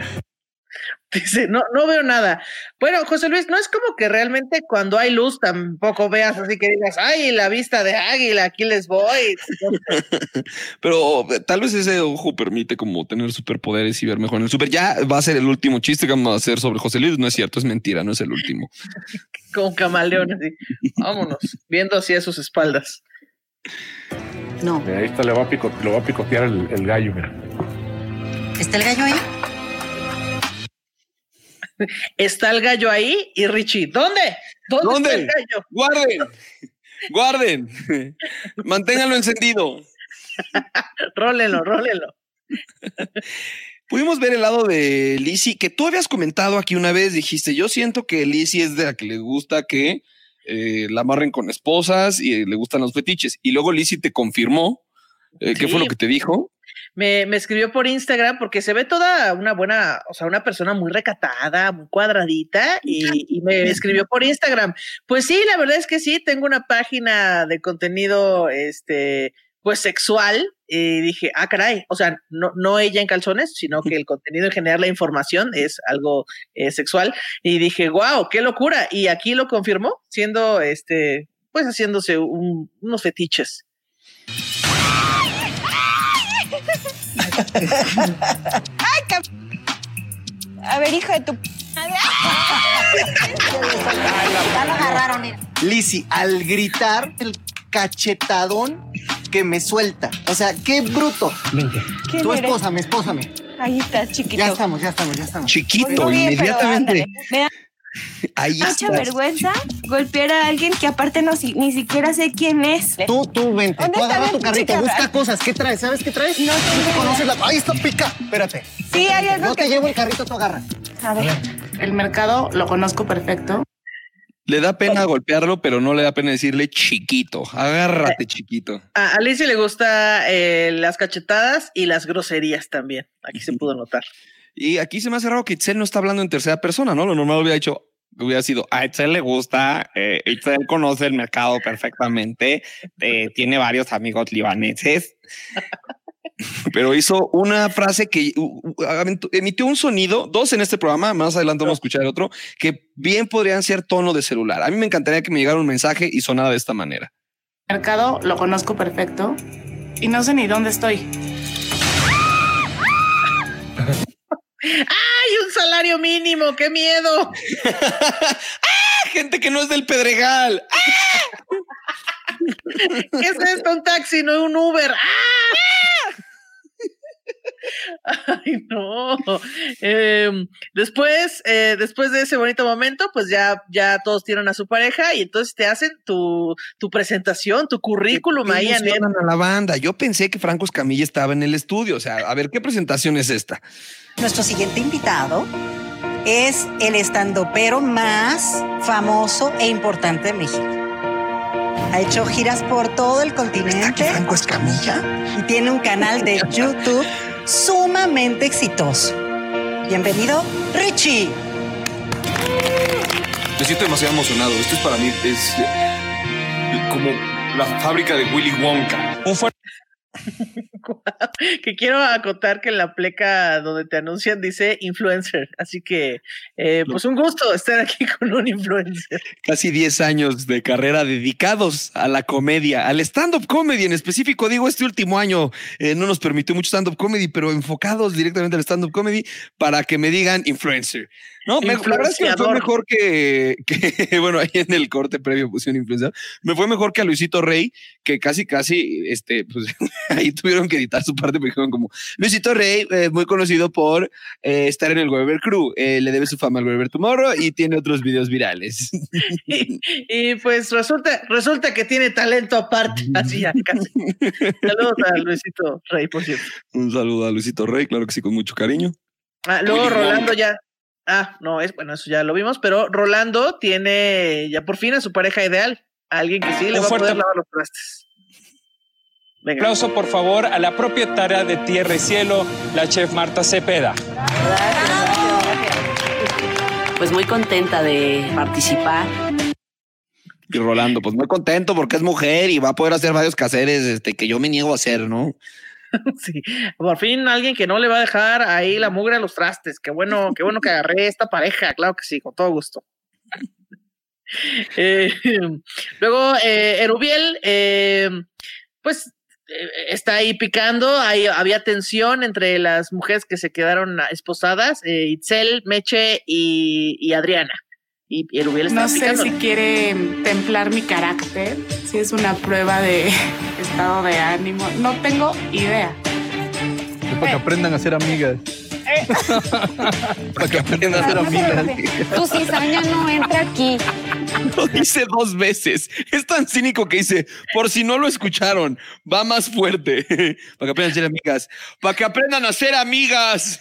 Dice, no, no veo nada. Bueno, José Luis, no es como que realmente cuando hay luz tampoco veas así que digas, ay, la vista de águila, aquí les voy. Pero eh, tal vez ese ojo permite como tener superpoderes y ver mejor en el super. Ya va a ser el último chiste que vamos a hacer sobre José Luis. No es cierto, es mentira, no es el último. Como camaleón, así. Vámonos, viendo hacia sus espaldas. No. Ahí está, le va a, pico- le va a picotear el, el gallo, mira. ¿Está el gallo ahí? Está el gallo ahí y Richie, ¿dónde? ¿Dónde, ¿Dónde? está el gallo? Guarden, guarden, manténganlo encendido. Rólenlo, rólenlo. Pudimos ver el lado de Lizzie, que tú habías comentado aquí una vez, dijiste, yo siento que Lizzie es de la que le gusta que eh, la amarren con esposas y eh, le gustan los fetiches. Y luego Lizzie te confirmó, eh, ¿qué fue lo que te dijo? Me, me escribió por Instagram porque se ve toda una buena, o sea, una persona muy recatada, muy cuadradita y, y me escribió por Instagram. Pues sí, la verdad es que sí, tengo una página de contenido, este, pues sexual y dije, ah, caray, o sea, no, no ella en calzones, sino que el contenido en general, la información es algo eh, sexual y dije, wow, qué locura. Y aquí lo confirmó, siendo, este, pues haciéndose un- unos fetiches. ¡Ay, cab- A ver, hijo de tu. Ya lo agarraron, mira. Lizzy, al gritar, el cachetadón que me suelta. O sea, qué bruto. ¿Quién Tú eres? espósame, espósame. Ahí estás, chiquito. Ya estamos, ya estamos, ya estamos. Chiquito, Muy bien, pero inmediatamente. ándale. Ahí mucha vergüenza golpear a alguien que aparte no, si- ni siquiera sé quién es. Tú, tú, vente. ¿Dónde Tú está agarra tu carrito, busca cosas. ¿Qué traes? ¿Sabes qué traes? No ¿Tú sé. te conoces la... Ahí está, pica. Espérate. Sí, hay algo No que. te llevo el carrito, tú agarra. A ver. El mercado lo conozco perfecto. Le da pena golpearlo, pero no le da pena decirle chiquito. Agárrate, chiquito. A Alicia le gusta eh, las cachetadas y las groserías también. Aquí se pudo notar. Y aquí se me hace raro que Itzel no está hablando en tercera persona, ¿no? Lo normal hubiera dicho, hubiera sido, a Itzel le gusta, eh, Itzel conoce el mercado perfectamente, eh, tiene varios amigos libaneses. Pero hizo una frase que emitió un sonido, dos en este programa, más adelante vamos a escuchar otro, que bien podrían ser tono de celular. A mí me encantaría que me llegara un mensaje y sonara de esta manera. mercado lo conozco perfecto y no sé ni dónde estoy. ¡Ay, un salario mínimo! ¡Qué miedo! ¡Ah, gente que no es del Pedregal! ¿Qué es esto? Un taxi, no un Uber. ¡Ah! Ay, no. Em, después, eh, después de ese bonito momento, pues ya, ya todos tienen a su pareja y entonces te hacen tu, tu presentación, tu currículum ahí en a la banda. Yo pensé que Franco Escamilla estaba en el estudio. O sea, a ver, ¿qué presentación es esta? Nuestro siguiente invitado es el estandopero más famoso e importante de México. Ha hecho giras por todo el continente. Franco Escamilla. Y tiene un canal de YouTube sumamente exitoso. Bienvenido, Richie. Me siento demasiado emocionado. Esto es para mí, es como la fábrica de Willy Wonka. Un fuerte que quiero acotar que en la pleca donde te anuncian dice influencer. Así que, eh, pues un gusto estar aquí con un influencer. Casi 10 años de carrera dedicados a la comedia, al stand-up comedy en específico. Digo, este último año eh, no nos permitió mucho stand-up comedy, pero enfocados directamente al stand-up comedy para que me digan influencer. No, me, la verdad es que me fue mejor que, que, bueno, ahí en el corte previo pusieron influencer. Me fue mejor que a Luisito Rey, que casi, casi, este, pues ahí tuvieron que editar su parte, porque dijeron como Luisito Rey, eh, muy conocido por eh, estar en el Weber Crew, eh, le debe su fama al Weber Tomorrow y tiene otros videos virales. y, y, pues resulta, resulta que tiene talento aparte. Así ya, casi. Saludos a Luisito Rey, por cierto. Un saludo a Luisito Rey, claro que sí, con mucho cariño. Ah, luego Rolando ya. Ah, no, es bueno, eso ya lo vimos, pero Rolando tiene ya por fin a su pareja ideal, a alguien que sí le Un va a poder lavar los trastes. Venga. Aplauso, por favor, a la propietaria de Tierra y Cielo, la chef Marta Cepeda. Pues muy contenta de participar. Y Rolando, pues muy contento porque es mujer y va a poder hacer varios caseres este, que yo me niego a hacer, ¿no? Sí, por fin alguien que no le va a dejar ahí la mugre a los trastes. Qué bueno, qué bueno que agarré esta pareja, claro que sí, con todo gusto. Eh, luego, eh, Erubiel, eh, pues eh, está ahí picando, ahí había tensión entre las mujeres que se quedaron esposadas, eh, Itzel, Meche y, y Adriana. Y, y Erubiel está No sé si quiere templar mi carácter, si es una prueba de estado de ánimo. No tengo idea. Es para que aprendan a ser amigas. para que aprendan a ser amigas. Tu cizaña no entra aquí. Lo dice dos veces. Es tan cínico que dice, por si no lo escucharon, va más fuerte. Para que aprendan a ser amigas. Para que aprendan a ser amigas.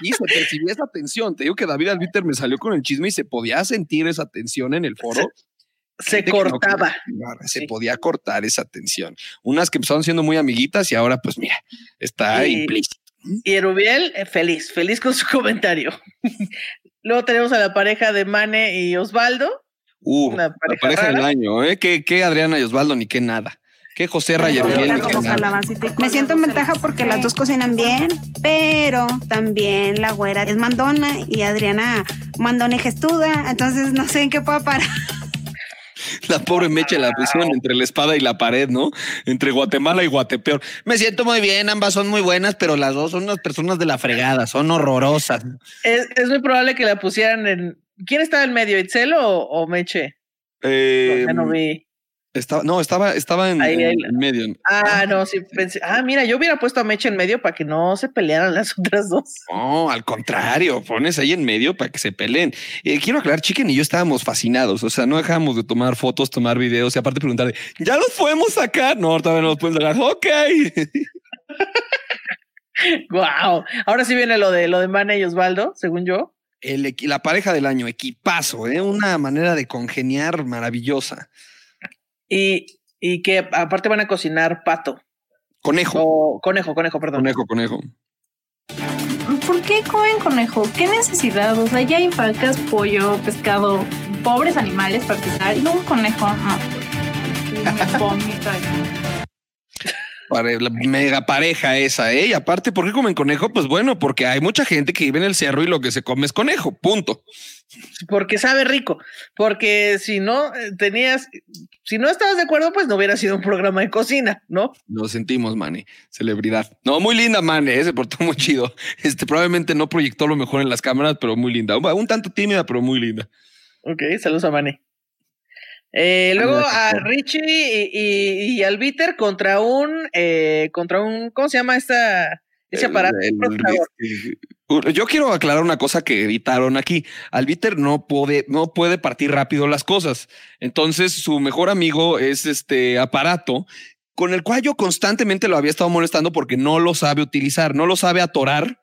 Y se percibía esa tensión. Te digo que David Albiter me salió con el chisme y se podía sentir esa tensión en el foro. Se no cortaba. Se podía cortar esa tensión. Unas que empezaron siendo muy amiguitas y ahora, pues mira, está Y- implícito. Y Erubiel, eh, feliz, feliz con su comentario. Luego tenemos a la pareja de Mane y Osvaldo. Uh, Una la pareja del año, ¿eh? Que, que Adriana y Osvaldo, ni que nada. Que José nada. Me siento en ventaja porque las dos cocinan bien, pero también la güera es mandona y Adriana mandona y gestuda, entonces no sé en qué pueda parar. La pobre Meche la pusieron entre la espada y la pared, ¿no? Entre Guatemala y Guatepeor. Me siento muy bien, ambas son muy buenas, pero las dos son unas personas de la fregada, son horrorosas. Es, es muy probable que la pusieran en. ¿Quién estaba en medio, Itzel o, o Meche? Eh, Ya no vi. Estaba, no, estaba, estaba en, Ahí, ahí. en medio. Ah, no, sí pensé. Ah, mira, yo hubiera puesto a Meche en medio para que no se pelearan las otras dos. No, al contrario, pones ahí en medio para que se peleen. Eh, quiero aclarar, Chicken y yo estábamos fascinados, o sea, no dejábamos de tomar fotos, tomar videos y aparte preguntarle, ¿ya los podemos sacar? No, todavía no los pueden sacar. Ok. Wow. Ahora sí viene lo de lo de Mane y Osvaldo, según yo. El la pareja del año, equipazo, ¿eh? una manera de congeniar maravillosa. Y, y que aparte van a cocinar pato. Conejo. O conejo, conejo, perdón. Conejo, conejo. ¿Por qué comen conejo? ¿Qué necesidad? O sea, ya hay vacas, pollo, pescado, pobres animales para. Y luego un conejo, no. Me vomito. Pare- la mega pareja esa, ¿eh? Y aparte, ¿por qué comen conejo? Pues bueno, porque hay mucha gente que vive en el cerro y lo que se come es conejo, punto. Porque sabe rico. Porque si no eh, tenías, si no estabas de acuerdo, pues no hubiera sido un programa de cocina, ¿no? Lo sentimos, Mane. Celebridad. No, muy linda, Mane. ¿eh? Se portó muy chido. Este probablemente no proyectó lo mejor en las cámaras, pero muy linda. Un, un tanto tímida, pero muy linda. Ok, saludos a Manny. Eh, luego Gracias, a. Richie y, y, y al Bitter contra un, eh, contra un, ¿cómo se llama esta, ese aparato? El- yo quiero aclarar una cosa que editaron aquí. Albiter no puede, no puede partir rápido las cosas. Entonces, su mejor amigo es este aparato con el cual yo constantemente lo había estado molestando porque no lo sabe utilizar, no lo sabe atorar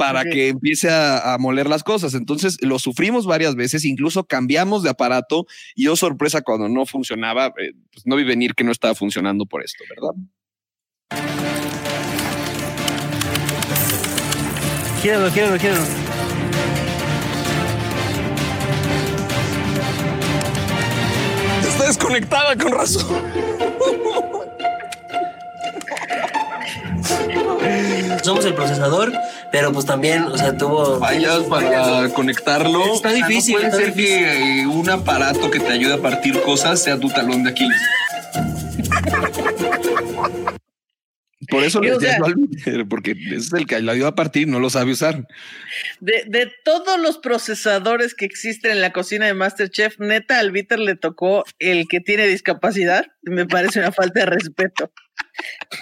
para que empiece a, a moler las cosas. Entonces lo sufrimos varias veces, incluso cambiamos de aparato y yo sorpresa cuando no funcionaba, eh, pues no vi venir que no estaba funcionando por esto, ¿verdad? Gíralo, gíralo, gíralo. Está desconectada con razón. Somos el procesador, pero pues también, o sea, tuvo. Fallas para conectarlo. Está difícil, No puede está ser que eh, un aparato que te ayude a partir cosas sea tu talón de Aquiles. Por eso Y, le o sea- porque es el que lo ayuda a partir, no lo sabe usar. De, de todos los procesadores que existen en la cocina de Masterchef, neta, al Bitter le tocó el que tiene discapacidad. Me parece una falta de respeto.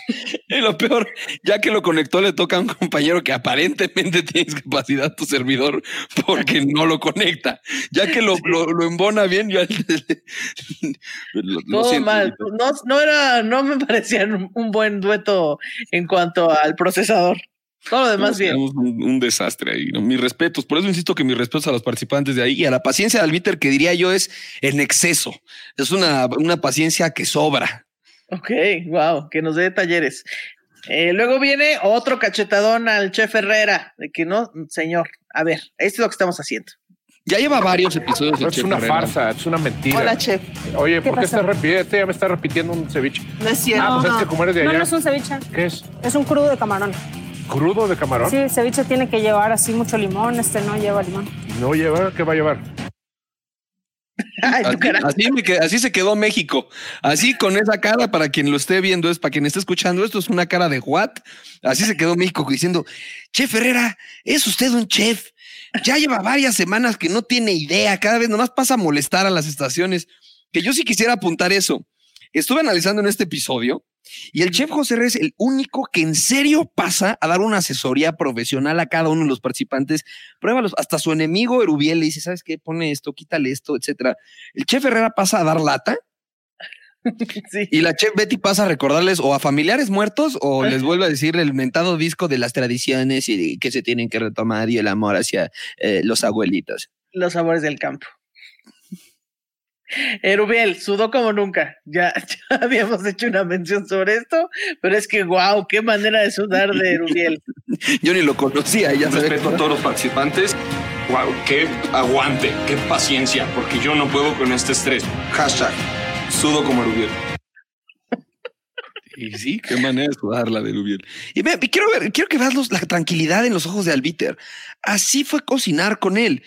Y lo peor, ya que lo conectó, le toca a un compañero que aparentemente tiene discapacidad, tu servidor, porque no lo conecta. Ya que lo, lo, lo embona bien, yo lo, Todo mal. No, no era, no me parecían un, buen dueto en cuanto al procesador. Todo lo demás bien. Un, un desastre ahí. ¿no? Mis respetos. Por eso insisto que mis respetos a los participantes de ahí y a la paciencia de Albiter, que diría yo es en exceso. Es una, una paciencia que sobra. Ok, wow, que nos dé talleres. Eh, luego viene otro cachetadón al chef Herrera, de que no, señor, a ver, esto es lo que estamos haciendo. Ya lleva varios episodios. Es una farsa, es una mentira. Hola, chef. Oye, ¿Qué ¿por qué pasó? estás repitiendo? Este ya me está repitiendo un ceviche. No es cierto. Ah, pues es que como eres de no, no es un ceviche. ¿Qué es? Es un crudo de camarón. ¿Crudo de camarón? Sí, el ceviche tiene que llevar así mucho limón. Este no lleva limón. No lleva, ¿qué va a llevar? Así, así me qued- así se quedó México. Así con esa cara, para quien lo esté viendo, es para quien esté escuchando esto, es una cara de what. Así se quedó México diciendo, Chef Herrera, es usted un chef. Ya lleva varias semanas que no tiene idea, cada vez nomás pasa a molestar a las estaciones. Que yo sí quisiera apuntar eso. Estuve analizando en este episodio y el chef José Reyes es el único que en serio pasa a dar una asesoría profesional a cada uno de los participantes. Pruébalos. Hasta su enemigo Erubiel le dice, ¿sabes qué? Pone esto, quítale esto, etcétera. El chef Herrera pasa a dar lata. Y la chef Betty pasa a recordarles o a familiares muertos o les vuelve a decir el mentado disco de las tradiciones y que se tienen que retomar y el amor hacia eh, los abuelitos. Los sabores del campo. Erubiel, sudó como nunca. Ya, ya habíamos hecho una mención sobre esto, pero es que wow, qué manera de sudar de Erubiel. Yo ni lo conocía, ya Respeto a todos los participantes. Wow, qué aguante, qué paciencia, porque yo no puedo con este estrés. Hashtag, sudo como Rubiel. Y sí, qué manera de sudar la de Lubiel. Y ve, y quiero ver, quiero que veas los- la tranquilidad en los ojos de Albiter. Así fue cocinar con él.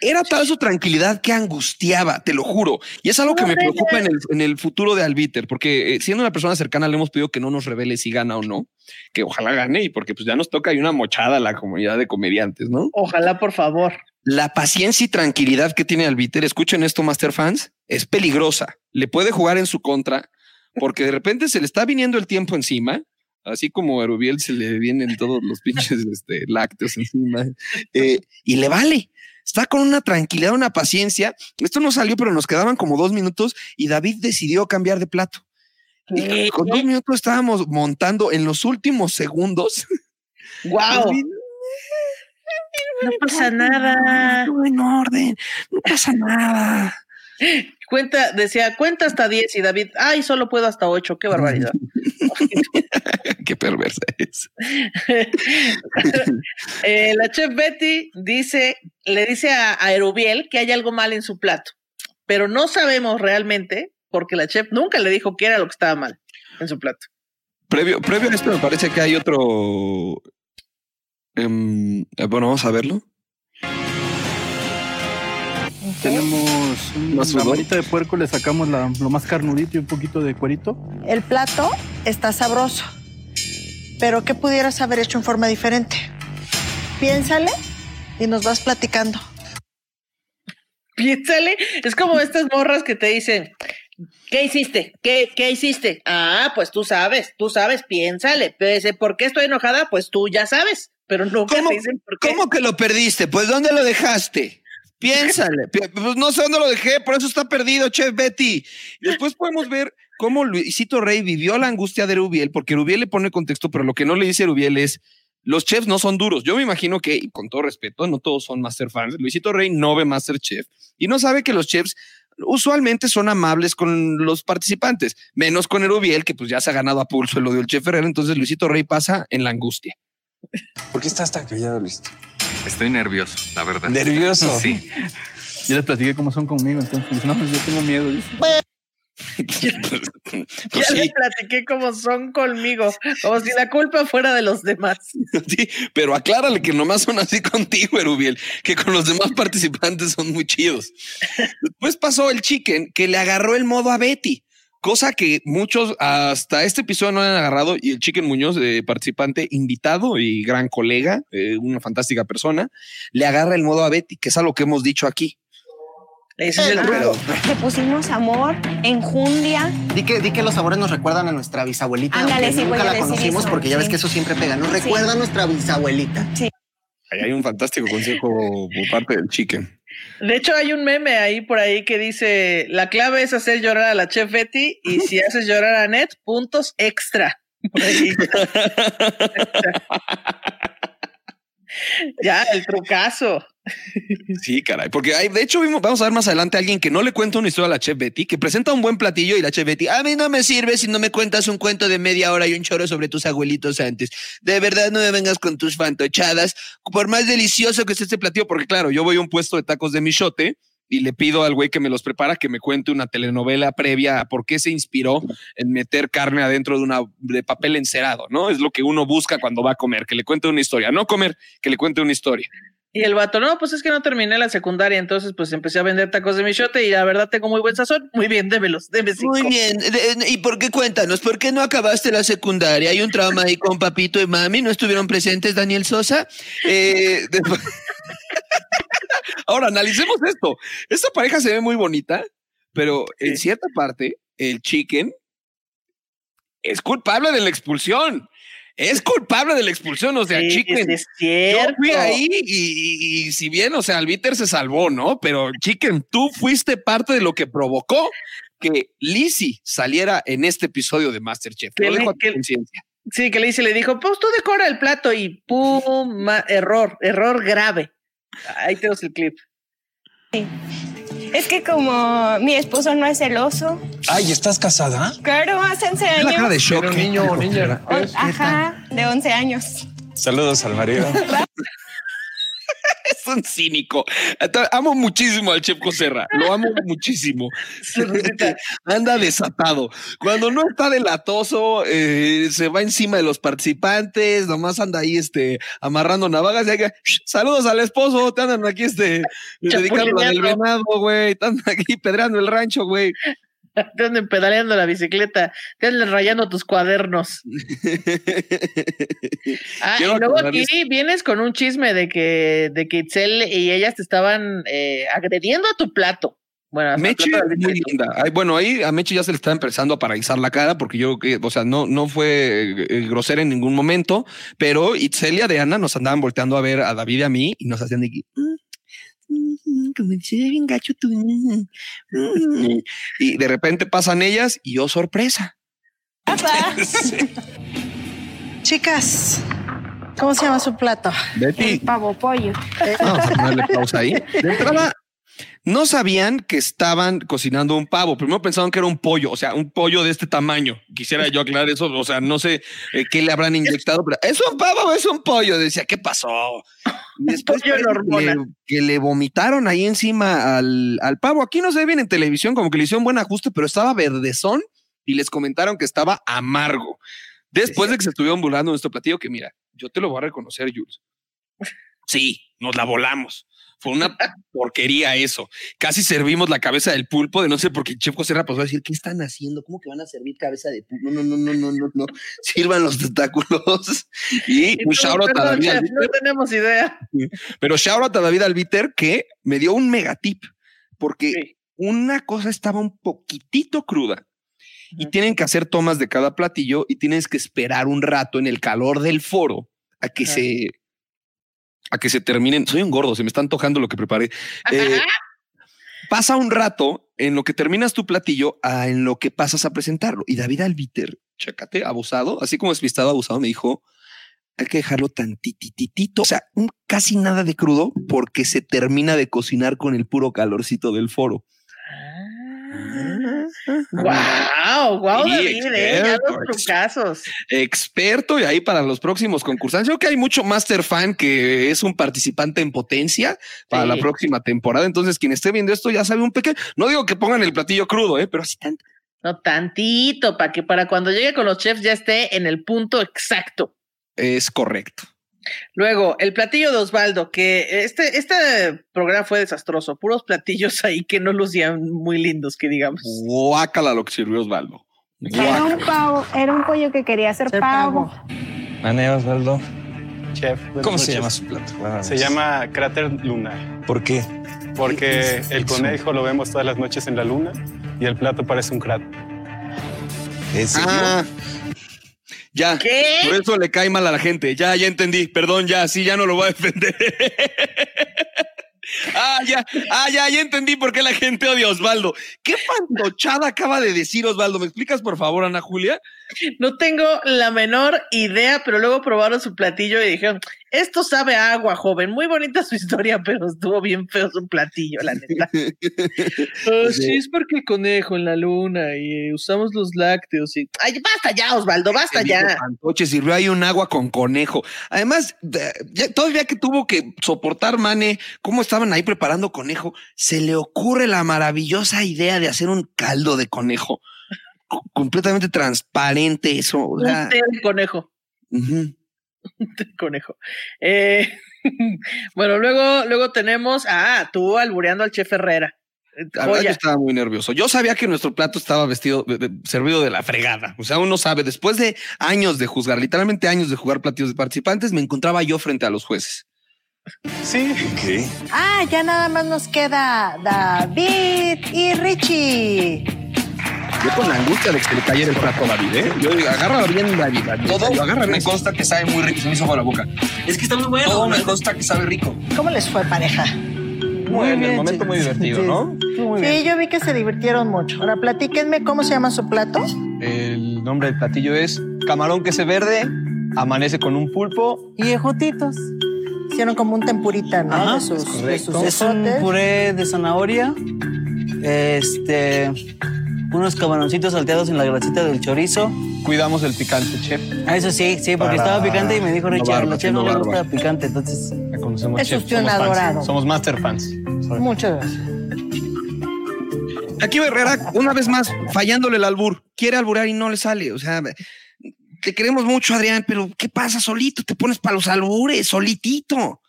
Era tal su tranquilidad que angustiaba, te lo juro. Y es algo que me preocupa en el, en el futuro de Albiter, porque eh, siendo una persona cercana le hemos pedido que no nos revele si gana o no, que ojalá gane, y porque pues ya nos toca ahí una mochada a la comunidad de comediantes, ¿no? Ojalá, por favor. La paciencia y tranquilidad que tiene Albiter, escuchen esto, Master Fans, es peligrosa. Le puede jugar en su contra, porque de repente se le está viniendo el tiempo encima, así como a Erubiel se le vienen todos los pinches este, lácteos encima, eh, y le vale. Está con una tranquilidad, una paciencia. Esto no salió, pero nos quedaban como dos minutos y David decidió cambiar de plato. Y con dos minutos estábamos montando en los últimos segundos. Wow. No pasa nada. Todo en orden. No pasa nada. Cuenta, decía, cuenta hasta 10 y David, ay, solo puedo hasta 8, qué barbaridad. Qué perversa es. Eh, la chef Betty dice, le dice a, a Erubiel que hay algo mal en su plato, pero no sabemos realmente porque la chef nunca le dijo qué era lo que estaba mal en su plato. Previo, previo a esto, me parece que hay otro. em, bueno, vamos a verlo. Tenemos una manita de puerco, le sacamos la- lo más carnudito y un poquito de cuerito. El plato está sabroso, pero ¿qué pudieras haber hecho en forma diferente? Piénsale y nos vas platicando. Piénsale, es como estas morras que te dicen, ¿qué hiciste? ¿Qué, qué hiciste? Ah, pues tú sabes, tú sabes, piénsale. ¿por qué estoy enojada? Pues tú ya sabes, pero nunca te dicen por qué. ¿Cómo que lo perdiste? Pues ¿dónde lo dejaste? Piénsale. Pi- Pues no sé dónde lo dejé, por eso está perdido, Chef Betty. Después podemos ver cómo Luisito Rey vivió la angustia de Rubiel, porque Rubiel le pone contexto, pero lo que no le dice Rubiel es. Los chefs no son duros. Yo me imagino que, y con todo respeto, no todos son Master fans. Luisito Rey no ve Masterchef y no sabe que los chefs usualmente son amables con los participantes, menos con Erubiel, que pues ya se ha ganado a pulso el odio del chef Herrera. Entonces Luisito Rey pasa en la angustia. ¿Por qué estás tan callado, Luis? Estoy nervioso, la verdad. ¿Nervioso? Sí. Yo les platiqué cómo son conmigo, entonces no, yo tengo miedo. dice. Pues ya le platiqué cómo son conmigo, como si la culpa fuera de los demás. Sí, pero aclárale que nomás son así contigo, Erubiel, que con los demás participantes son muy chidos. Después pasó el chicken que le agarró el modo a Betty, cosa que muchos hasta este episodio no han agarrado. Y el chicken Muñoz, eh, participante invitado y gran colega, eh, una fantástica persona, le agarra el modo a Betty, que es algo que hemos dicho aquí. Ese es el Pero- Le pusimos amor, enjundia. Di que, di que los sabores nos recuerdan a nuestra bisabuelita. Ándale, sí, voy nunca a la decir conocimos eso, porque ya ves que eso siempre pega. Nos Sí. recuerda a nuestra bisabuelita. Sí. Ahí hay un fantástico consejo por parte del chicken. De hecho, hay un meme ahí por ahí que dice: La clave es hacer llorar a la chef Betty y si haces llorar a Net, puntos extra. Ya, el trucazo. Sí, caray, porque hay, de hecho, vimos- vamos a ver más adelante a alguien que no le cuenta una historia a la chef Betty, que presenta un buen platillo y la chef Betty, a mí no me sirve si no me cuentas un cuento de media hora y un choro sobre tus abuelitos antes. De verdad, no me vengas con tus fantochadas, por más delicioso que esté este platillo, porque claro, yo voy a un puesto de tacos de michote y le pido al güey que me los prepara que me cuente una telenovela previa a por qué se inspiró en meter carne adentro de una de papel encerado, ¿no? Es lo que uno busca cuando va a comer, que le cuente una historia, no comer, que le cuente una historia. Y el vato, no, pues es que no terminé la secundaria, entonces pues empecé a vender tacos de michote y la verdad tengo muy buen sazón. Muy bien, démelos, deme cinco. Muy bien. De- ¿Y por qué cuéntanos? ¿Por qué no acabaste la secundaria? Hay un trauma ahí con papito y mami. ¿No estuvieron presentes Daniel Sosa? Eh, después- Ahora, analicemos esto. Esta pareja se ve muy bonita, pero en cierta parte, el chicken es culpable de la expulsión. Es culpable de la expulsión, o sea, Sí, chicken. es Yo fui cierto. ahí y, y- y si bien, o sea, Albiter se salvó, ¿no? Pero chicken, tú fuiste parte de lo que provocó que Lizzie saliera en este episodio de Masterchef. Lo Que dejo a tu conciencia. Sí, que dice, le dijo, pues tú decora el plato y pum, ma- error, error grave. Ahí tenemos el clip. Es que como mi esposo no es celoso. Ay, ¿estás casada? Claro, hace 11 años. de shock. niño o niña. Ajá, de 11 años. Saludos al marido. Es un cínico. Amo muchísimo al chef Coserra. Lo amo muchísimo. Anda desatado. Cuando no está delatoso, eh, se va encima de los participantes, nomás anda ahí este, amarrando navajas. y haga, "Shh, saludos al esposo, te andan aquí este, dedicando al venado, güey. Te andan aquí pedrando el rancho, güey. Te andan pedaleando la bicicleta, te andan rayando tus cuadernos. Ah, y luego aquí vienes con un chisme de que, de que Itzel y ellas te estaban eh, agrediendo a tu plato. Bueno, Meche muy linda. Ay, bueno, ahí a Meche ya se le está empezando a paralizar la cara porque yo o sea, no, no fue eh, grosera en ningún momento, pero Itzelia de Ana nos andaban volteando a ver a David y a mí y nos hacían de que, "Mm, mm, como se ve bien gacho tú. mm, mm". Y de repente pasan ellas y yo sorpresa. Chicas, ¿Cómo se llama su plato? Betty. Pavo pollo. Vamos a ponerle pausa ahí. De entrada, no sabían que estaban cocinando un pavo. Primero pensaban que era un pollo, o sea, un pollo de este tamaño. Quisiera yo aclarar eso, o sea, no sé eh, qué le habrán inyectado, pero es un pavo es un pollo. Decía, ¿qué pasó? Y después que, le, que le vomitaron ahí encima al, al pavo. Aquí no se ve bien en televisión, como que le hicieron buen ajuste, pero estaba verdezón y les comentaron que estaba amargo. Después de que se estuvieron burlando nuestro platillo, que mira, yo te lo voy a reconocer, Jules. Sí, nos la volamos. Fue una porquería eso. Casi servimos la cabeza del pulpo de no sé por qué Chef José pasó a decir, ¿qué están haciendo? ¿Cómo que van a servir cabeza de pulpo? No, no, no, no, no, no. Sirvan los tentáculos. Y Y un shout out a David Albiter. no tenemos idea. Pero shout out a David Albiter que me dio un mega tip porque una cosa estaba un poquitito cruda y tienen que hacer tomas de cada platillo y tienes que esperar un rato en el calor del foro a que Ajá. se a que se terminen. Soy un gordo, se me está antojando lo que preparé. Eh, pasa un rato en lo que terminas tu platillo a en lo que pasas a presentarlo. Y David Albiter, chécate, abusado, así como despistado, abusado, me dijo, hay que dejarlo tantititito, o sea, un casi nada de crudo porque se termina de cocinar con el puro calorcito del foro. Wow, wow, Sí, David, eh, ya experto, los trucazos. Experto y ahí para los próximos concursantes. Creo que hay mucho Master Fan que es un participante en potencia para Sí. la próxima temporada. Entonces, quien esté viendo esto ya sabe un pequeño. No digo que pongan el platillo crudo, ¿eh? pero así tanto. No, tantito, para que para cuando llegue con los chefs ya esté en el punto exacto. Es correcto. Luego, el platillo de Osvaldo, que este, este programa fue desastroso, puros platillos ahí que no lucían muy lindos, que digamos. Guácala lo que sirvió Osvaldo. Era un pavo, era un pollo que quería ser pavo. Mané Osvaldo. Chef. ¿Cómo se llama su plato? Buenas Se llama cráter lunar. ¿Por qué? Porque el conejo lo vemos todas las noches en la luna y el plato parece un cráter. ¿Es Ah, ya. Por eso le cae mal a la gente. Ya, ya entendí. Perdón, ya, sí, ya no lo voy a defender. ah, ya, ah, ya, ya entendí por qué la gente odia a Osvaldo. ¿Qué fantochada acaba de decir Osvaldo? ¿Me explicas, por favor, Ana Julia? No tengo la menor idea, pero luego probaron su platillo y dijeron, esto sabe a agua, joven. Muy bonita su historia, pero estuvo bien feo su platillo, la neta. Ah, sí, es porque conejo en la luna y eh, usamos los lácteos y... Ay, basta ya, Osvaldo, basta ya. Fantoche, sirvió ahí un agua con conejo. Además, de- ya- todavía que tuvo que soportar Mane, cómo estaban ahí preparando conejo, se le ocurre la maravillosa idea de hacer un caldo de conejo. Co- completamente transparente eso. o sea, Un té de conejo. ujú. Un té de conejo. Eh, bueno, luego, luego tenemos, ah, tú albureando al chef Herrera. La verdad, yo estaba muy nervioso. Yo sabía que nuestro plato estaba vestido, de- de- servido de la fregada. O sea, uno sabe, después de años de juzgar, literalmente años de jugar platillos de participantes, me encontraba yo frente a los jueces. Sí. Ah, ya nada más nos queda David y Richie. Yo con la angustia de que se le cayera el plato a David, ¿eh? Yo digo, agárralo bien, David. David. Todo Yo, agárrame me consta que sabe muy rico. Se me hizo agua la boca. Es que está muy bueno. Todo me ¿no? consta que sabe rico. ¿Cómo les fue, pareja? Muy en el momento muy divertido, ¿no? Sí, yo vi que se divirtieron mucho. Ahora platíquenme cómo se llama su plato. El nombre del platillo es camarón queso verde, amanece con un pulpo. Y ejotitos. Hicieron como un tempurita, ¿no? Ajá, de sus, es de sus correcto. Es un puré de zanahoria, este, unos camaroncitos salteados en la grasita del chorizo. Cuidamos el picante, chef. Ah, eso sí, sí, porque Para estaba picante y me dijo no chefs no no les barba. gusta picante, entonces... Conocemos Es chef. usted un Somos fans. adorado. Somos master fans. Muchas gracias. Aquí Herrera, una vez más, fallándole el albur. Quiere alburar y no le sale. O sea, te queremos mucho, Adrián, pero ¿qué pasa solito? Te pones para los albures, solitito.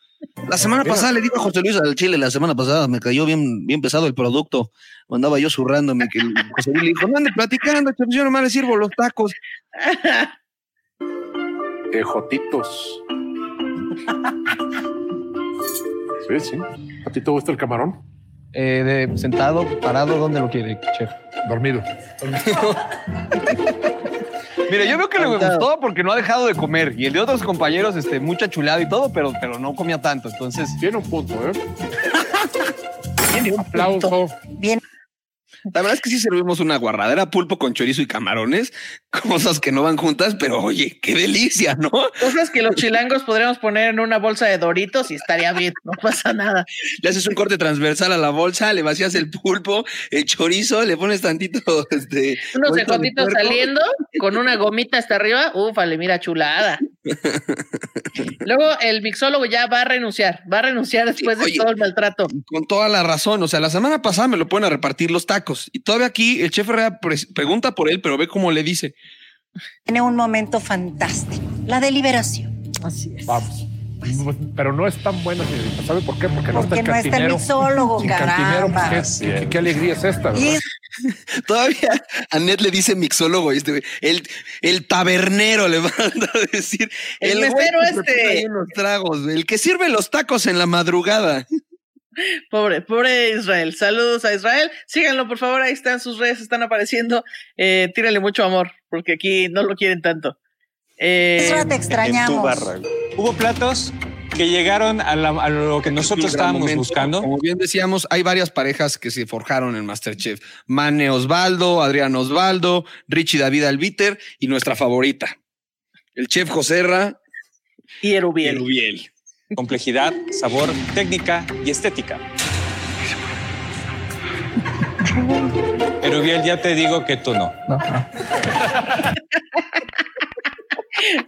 La semana Mira. pasada le digo a José Luis al Chile, la semana pasada me cayó bien, bien pesado el producto. Andaba yo zurrándome que José Luis le dijo, no ande platicando, yo nomás le sirvo los tacos. Ejotitos. Sí, sí. ¿A ti te gusta el camarón? Eh, de sentado, parado, ¿dónde lo quiere, chef? Dormido. Mire, yo veo que le gustó porque no ha dejado de comer. Y el de otros compañeros, este, mucha chulada y todo, pero, pero no comía tanto. Entonces. Tiene un punto, ¿eh? Tiene un Aplauso. Bien. La verdad es que sí servimos una guarradera pulpo con chorizo y camarones, cosas que no van juntas, pero oye, qué delicia, ¿no? Cosas que los chilangos podríamos poner en una bolsa de doritos y estaría bien, no pasa nada. Le haces un corte transversal a la bolsa, le vacías el pulpo, el chorizo, le pones tantito, este, Unos ejotitos saliendo con una gomita hasta arriba, ufale, mira, chulada. Luego el mixólogo ya va a renunciar, va a renunciar después de todo el maltrato. Con toda la razón. O sea, la semana pasada me lo ponen a repartir los tacos y todavía aquí el chef Herrera pre- pregunta por él, pero ve cómo le dice. Tiene un momento fantástico, la deliberación. Así es. Vamos. Pero no es tan buena, señorita. ¿Sabe por qué? Porque no está Porque el no está el cantinero. mixólogo, cantinero, pues, caramba. ¿qué, qué- qué alegría es esta, ¿verdad? Todavía Anet le dice mixólogo, este el, el tabernero le manda a decir. El güey mesero este. unos tragos, el que sirve los tacos en la madrugada. Pobre, pobre Israel. Saludos a Israel. Síganlo, por favor. Ahí están sus redes, están apareciendo. Eh, tírale mucho amor, porque aquí no lo quieren tanto. Eh, te En tu extrañamos. barra. Hubo platos que llegaron a, la- a lo que nosotros estábamos momento. buscando. Como bien decíamos, hay varias parejas que se forjaron en Masterchef. Mane Osvaldo, Adrián Osvaldo, Richie David Albiter y nuestra favorita, el chef Joserra y Erubiel. Erubiel. Complejidad, sabor, técnica y estética. Erubiel, ya te digo que tú no.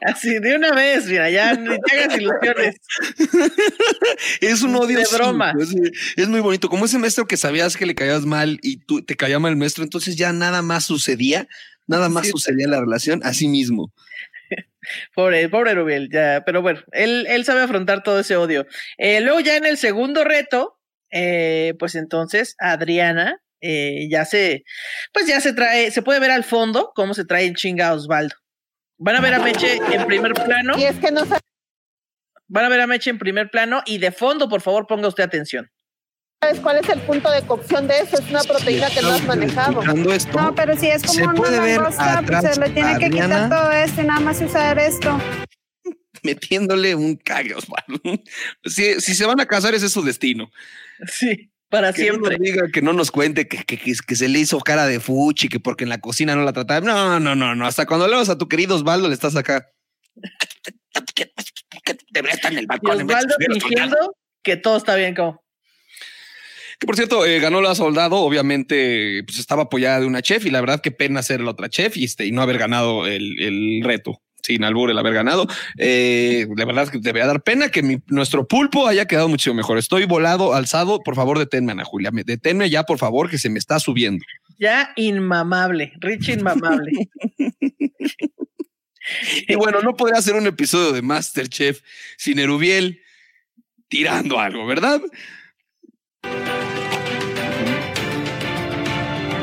Así de una vez, mira, ya ni te hagas ilusiones. Es un odio De broma. Es, es muy bonito. Como ese maestro que sabías que le caías mal y tú te caía mal el maestro, entonces ya nada más sucedía, nada más Sí. sucedía en la relación así mismo. Pobre, pobre Rubiel, ya, pero bueno, él, él sabe afrontar todo ese odio. Eh, luego ya en el segundo reto, eh, pues entonces Adriana eh, ya se, pues ya se trae, se puede ver al fondo cómo se trae en chinga a Osvaldo. Van a ver a Meche en primer plano. Y es que no Van a ver a Meche en primer plano y de fondo, por favor, ponga usted atención. sabes cuál es el punto de cocción de eso. Es una proteína que no has manejado. Esto, No, pero si es como una langosta, pues se le tiene que quitar todo esto y nada más usar esto. metiéndole un cague, Osvaldo. Si, si se van a casar, ese es su destino. Sí, para que siempre. No nos diga que no nos cuente que, que, que- que se le hizo cara de fuchi, que porque en la cocina no la trataba. No, no, no, no. Hasta cuando le vas a tu querido Osvaldo, le estás acá. Debería estar en el balcón. Osvaldo fingiendo que todo está bien, como. Que por cierto, eh, ganó la soldado. Obviamente, pues estaba apoyada de una chef y la verdad que pena ser la otra chef y, este, y no haber ganado el, el reto. Sin albur el haber ganado. Eh, la verdad es que debería dar pena que mi- nuestro pulpo haya quedado mucho mejor. Estoy volado, alzado. Por favor, deténme, Ana Julia. Me- Deténme ya, por favor, que se me está subiendo. Ya inmamable, Rich inmamable. Y bueno, no podría hacer un episodio de Masterchef sin Erubiel tirando algo, ¿verdad?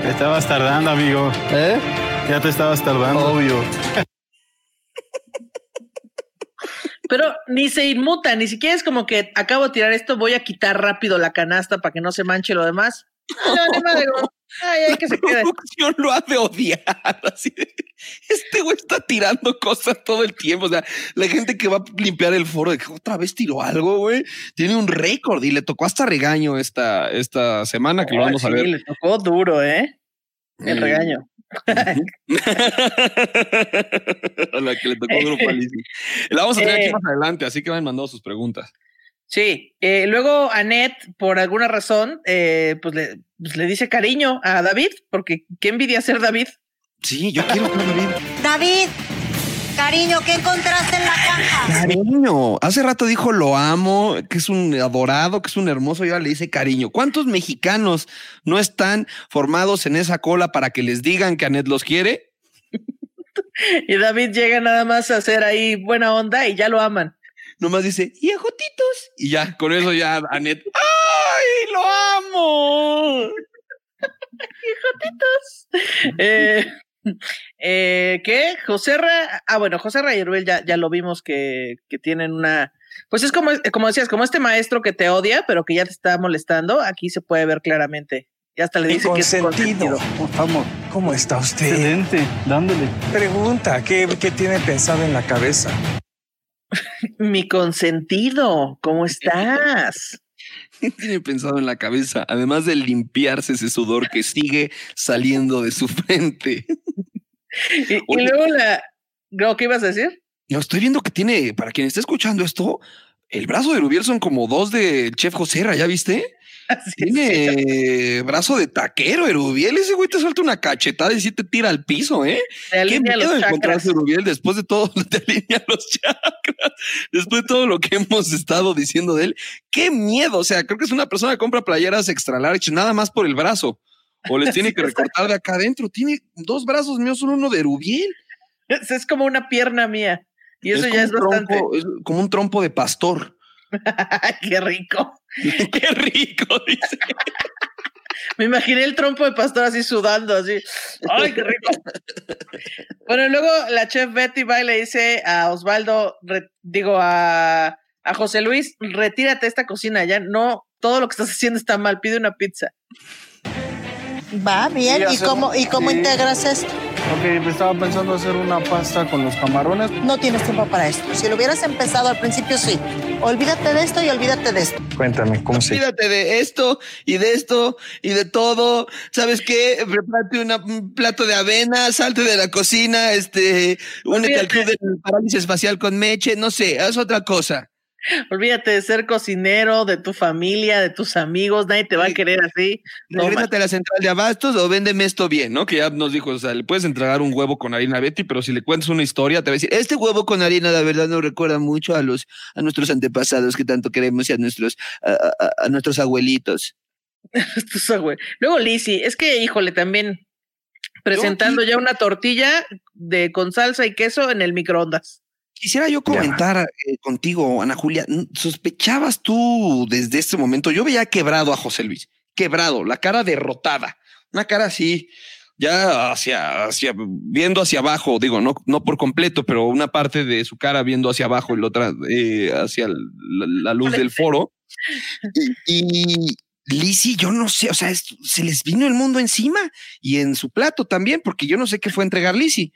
Te estabas tardando, amigo. ¿Eh? Ya te estabas tardando. Obvio. Pero ni se inmuta, ni siquiera es como que acabo de tirar esto, voy a quitar rápido la canasta para que no se manche lo demás. No, ni madre, ay, ay, que se quede. producción lo ha de odiar. Así de, este güey está tirando cosas todo el tiempo. O sea, la gente que va a limpiar el foro de que otra vez tiró algo, güey, tiene un récord y le tocó hasta regaño esta, esta semana que lo vamos a sí, ver. Le tocó duro, ¿eh? El Mm. regaño. A la que le tocó Lizzy. La vamos a tener Eh. aquí más adelante, así que van mandando sus preguntas. Sí, eh, luego Annette, por alguna razón, eh, pues, le, pues le dice cariño a David, porque qué envidia ser David. Sí, yo quiero ser David. David, cariño, ¿qué encontraste en la caja? Cariño. Hace rato dijo lo amo, que es un adorado, que es un hermoso, y ahora le dice cariño. ¿Cuántos mexicanos no están formados en esa cola para que les digan que Anet los quiere? Y David llega nada más a hacer ahí buena onda y ya lo aman. Nomás dice, y ejotitos. Y ya, con eso ya Anet, ¡ay, lo amo! Hijotitos. Eh, eh, ¿Qué? Joserra. Ah, bueno, Herbel ya, ya lo vimos que, que tienen una. Pues es como, como decías, como este maestro que te odia, pero que ya te está molestando. Aquí se puede ver claramente. Y hasta le Mi dice que es consentido. consentido. ¿Cómo está usted? Excelente, dándole. Pregunta, ¿qué, qué tiene pensado en la cabeza? Mi consentido, ¿cómo estás? ¿Qué tiene pensado en la cabeza? Además de limpiarse ese sudor que sigue saliendo de su frente. Y, y luego la. ¿No, ¿Qué ibas a decir? Yo estoy viendo que tiene, para quien esté escuchando esto, el brazo de Rubiel son como dos de Chef Josera, ¿ya viste? tiene brazo de taquero, Erubiel. Ese güey te suelta una cachetada y sí te tira al piso, ¿eh? Te Qué miedo encontrarse. Erubiel después de todo, te alinea los chakras. Después de todo lo que hemos estado diciendo de él. Qué miedo. O sea, creo que es una persona que compra playeras extra large nada más por el brazo. O les tiene que recortar de acá adentro. Tiene dos brazos míos, son uno de Erubiel. Es, como una pierna mía. Y eso Es ya es bastante. trompo- es como un trompo de pastor. Qué rico. Qué rico, dice. Me imaginé el trompo de pastor así sudando, así. ¡Ay, qué rico! bueno, luego la chef Betty va y le dice a Osvaldo, re- digo, a, a José Luis, retírate de esta cocina, ya no, todo lo que estás haciendo está mal, pide una pizza. Va bien. ¿Y cómo, ¿y cómo sí. integras esto? Ok, estaba pensando hacer una pasta con los camarones. No tienes tiempo para esto. Si lo hubieras empezado al principio, sí. Olvídate de esto y olvídate de esto. Cuéntame, ¿cómo se Olvídate de esto y de esto y de todo. ¿Sabes qué? Prepárate una- un plato de avena, salte de la cocina, este, únete al club de parálisis facial con meche, no sé, haz otra cosa. Olvídate de ser cocinero, de tu familia, de tus amigos, nadie te va a querer así. Regrésate a la central de abastos o véndeme esto bien, ¿no? Que ya nos dijo, o sea, le puedes entregar un huevo con harina a Betty, pero si le cuentas una historia, te va a decir, este huevo con harina, la verdad, nos recuerda mucho a los, a nuestros antepasados que tanto queremos y a nuestros, a, a- a nuestros abuelitos. Luego Lizzy, es que, híjole, también presentando ya una tortilla de con salsa y queso en el microondas. Quisiera yo comentar eh, contigo, Ana Julia, ¿sospechabas tú desde este momento? Yo veía quebrado a José Luis, quebrado, la cara derrotada, una cara así, ya hacia, hacia, viendo hacia abajo, digo, no, no por completo, pero una parte de su cara viendo hacia abajo y la otra eh, hacia la, la luz del foro. Y, y Lizzy, yo no sé, o sea, es- se les vino el mundo encima y en su plato también, porque yo no sé qué fue a entregar Lizzy.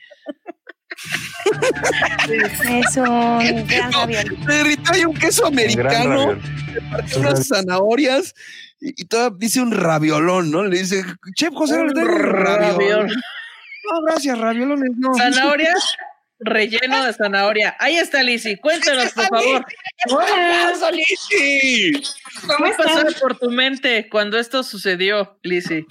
Es un gran ravioli. Me derritió ahí un queso americano, le partió unas zanahorias y, y todo dice un raviolón, ¿no? Le dice, Chef José, le un raviol. Raviol. No, gracias, raviolones, no. Zanahoria, relleno de zanahoria. Ahí está Lizzy, cuéntanos, por favor. Hola, Lizzy. ¿Cómo pasó por tu mente cuando esto sucedió, Lizzy?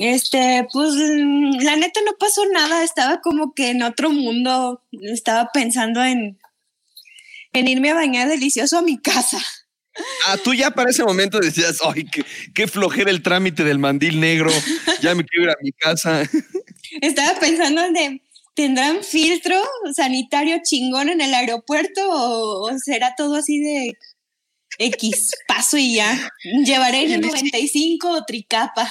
Este, pues mm, la neta no pasó nada, estaba como que en otro mundo, estaba pensando en, en irme a bañar delicioso a mi casa. Ah, tú ya para ese momento decías, ay, qué, qué flojera el trámite del mandil negro, ya me quiero ir a mi casa. Estaba pensando en de, ¿tendrán filtro sanitario chingón en el aeropuerto o, o será todo así de X paso y ya? Llevaré el 95 o tricapa.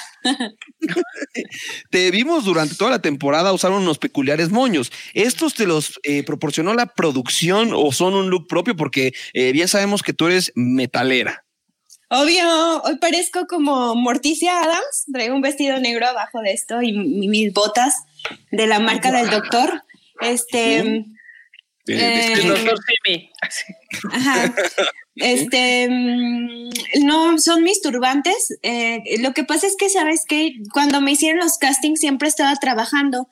Te vimos durante toda la temporada usar unos peculiares moños. ¿Estos te los eh, proporcionó la producción o son un look propio? Porque eh, bien sabemos que tú eres metalera. Obvio, hoy parezco como Morticia Adams, traigo un vestido negro abajo de esto y mis botas de la marca del doctor. Este, Eh, El doctor Simi. Ajá. Este, mm, no, son mis turbantes. Eh, lo que pasa es que, ¿sabes que Cuando me hicieron los castings siempre estaba trabajando.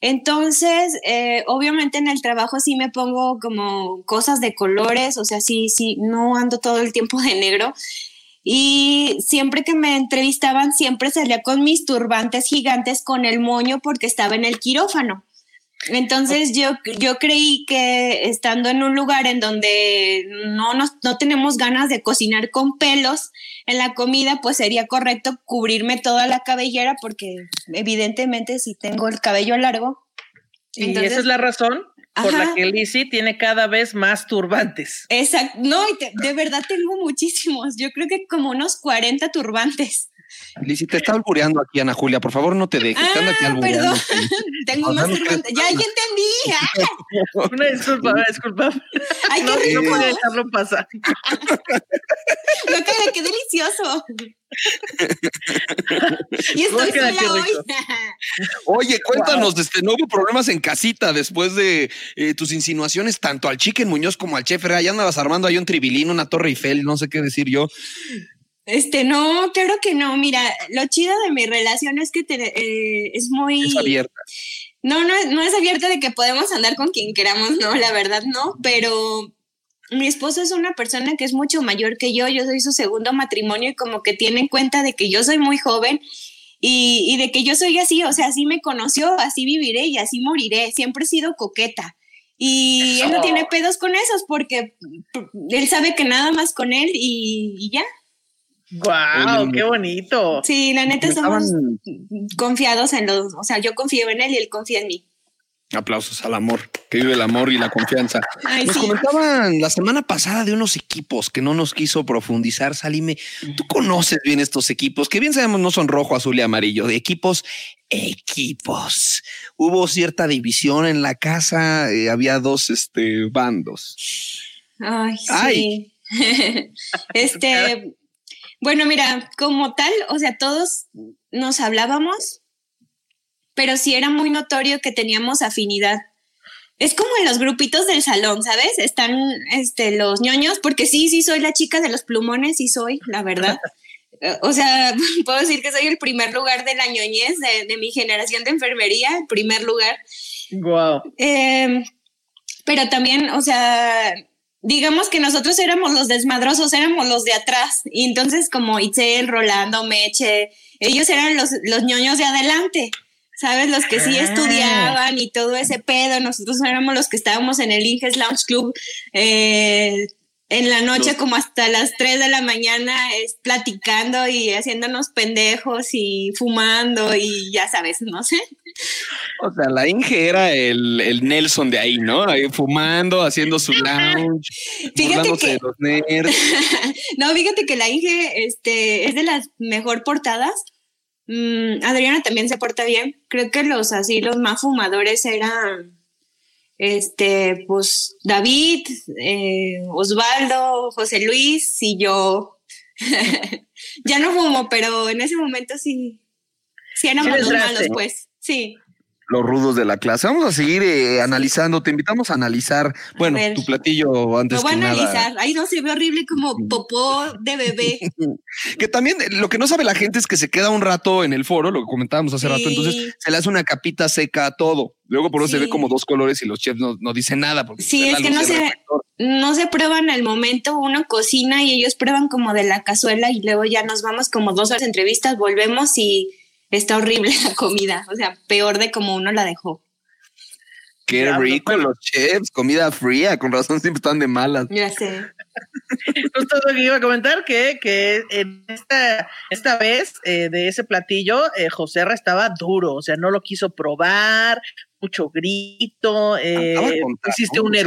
Entonces, eh, obviamente en el trabajo sí me pongo como cosas de colores, o sea, sí, sí, no ando todo el tiempo de negro. Y siempre que me entrevistaban, siempre salía con mis turbantes gigantes con el moño porque estaba en el quirófano. Entonces yo, yo creí que estando en un lugar en donde no, nos, no tenemos ganas de cocinar con pelos en la comida, pues sería correcto cubrirme toda la cabellera porque evidentemente si tengo el cabello largo. Y Entonces- esa es la razón por Ajá. la que Lizzy tiene cada vez más turbantes. Exacto, no, y te- de verdad tengo muchísimos, yo creo que como unos 40 turbantes. Lizzy, te está albureando aquí, Ana Julia. Por favor, no te dejes. aquí Ah, albureando. perdón, tengo más turbantes. Ya, ya entendí. Una disculpa, una disculpa. Ay, qué No, rico. no podía dejarlo pasar. Lo que qué delicioso. Y estoy sola hoy. Oye, cuéntanos, este, no hubo problemas en casita después de eh, tus insinuaciones tanto al Chicken Muñoz como al Chef. Ya andabas armando ahí un tribilín, una torre Eiffel, no sé qué decir yo. Este, no, claro que no. Mira, lo chido de mi relación es que te- eh, es muy... Es abierta. No, no, es- no es abierta de que podemos andar con quien queramos, no, la verdad no, pero mi esposo es una persona que es mucho mayor que yo, yo soy su segundo matrimonio y como que tiene en cuenta de que yo soy muy joven y, y de que yo soy así, o sea, así me conoció, así viviré y así moriré, siempre he sido coqueta. Y él no tiene pedos con esos porque p- él sabe que nada más con él y, y ya. ¡Guau! ¡Qué bonito! Sí, la neta somos Estaban- confiados en los, o sea, yo confío en él y él confía en mí. Aplausos al amor, que vive el amor y la confianza. Ay, nos sí. comentaban la semana pasada de unos equipos que no nos quiso profundizar. Salime, tú conoces bien estos equipos, que bien sabemos no son rojo, azul y amarillo, de equipos, equipos. Hubo cierta división en la casa, eh, había dos este, bandos. Ay, Ay. sí. este, bueno, mira, como tal, o sea, todos nos hablábamos, pero sí era muy notorio que teníamos afinidad. Es como en los grupitos del salón, ¿sabes? Están este, los ñoños, porque sí, sí soy la chica de los plumones, sí soy, la verdad. O sea, puedo decir que soy el primer lugar de la ñoñez de, de mi generación de enfermería, el primer lugar. ¡Guau! Eh, pero también, o sea, digamos que nosotros éramos los desmadrosos, éramos los de atrás. Y entonces, como Itzel, Rolando, Meche, ellos eran los, los ñoños de adelante. ¿Sabes? Los que sí Ah. estudiaban y todo ese pedo. Nosotros éramos los que estábamos en el Inges Lounge Club eh, en la noche, como hasta las 3 de la mañana, es, platicando y haciéndonos pendejos y fumando y ya sabes, no sé. O sea, la Inge era el, el Nelson de ahí, ¿no? Ahí fumando, haciendo su lounge, Fíjate que- de los nerds. no, fíjate que la Inge este, es de las mejor portadas. Mm, Adriana también se porta bien. Creo que los así, los más fumadores eran este, pues David, eh, Osvaldo, José Luis y yo. ya no fumo, pero en ese momento sí, sí éramos los malos, pues. Sí. Los rudos de la clase. Vamos a seguir eh, analizando. Te invitamos a analizar, bueno, tu platillo antes Lo voy a que nada. analizar. Ay, no, se ve horrible como popó de bebé. Que también eh, lo que no sabe la gente es que se queda un rato en el foro, lo que comentábamos hace rato, entonces se le hace una capita seca a todo. Luego por eso se ve como dos colores y los chefs no, no dicen nada. Porque Sí, es que no se, no se prueban al momento, uno cocina y ellos prueban como de la cazuela y luego ya nos vamos como dos horas de entrevistas, volvemos y está horrible la comida, o sea, peor de como uno la dejó. Qué rico los chefs, comida fría, con razón siempre están de malas. Ya sé. Justo lo que iba a comentar, que, que en esta, esta vez eh, de ese platillo, eh, José R estaba duro, o sea, no lo quiso probar, mucho grito, eh, hiciste un se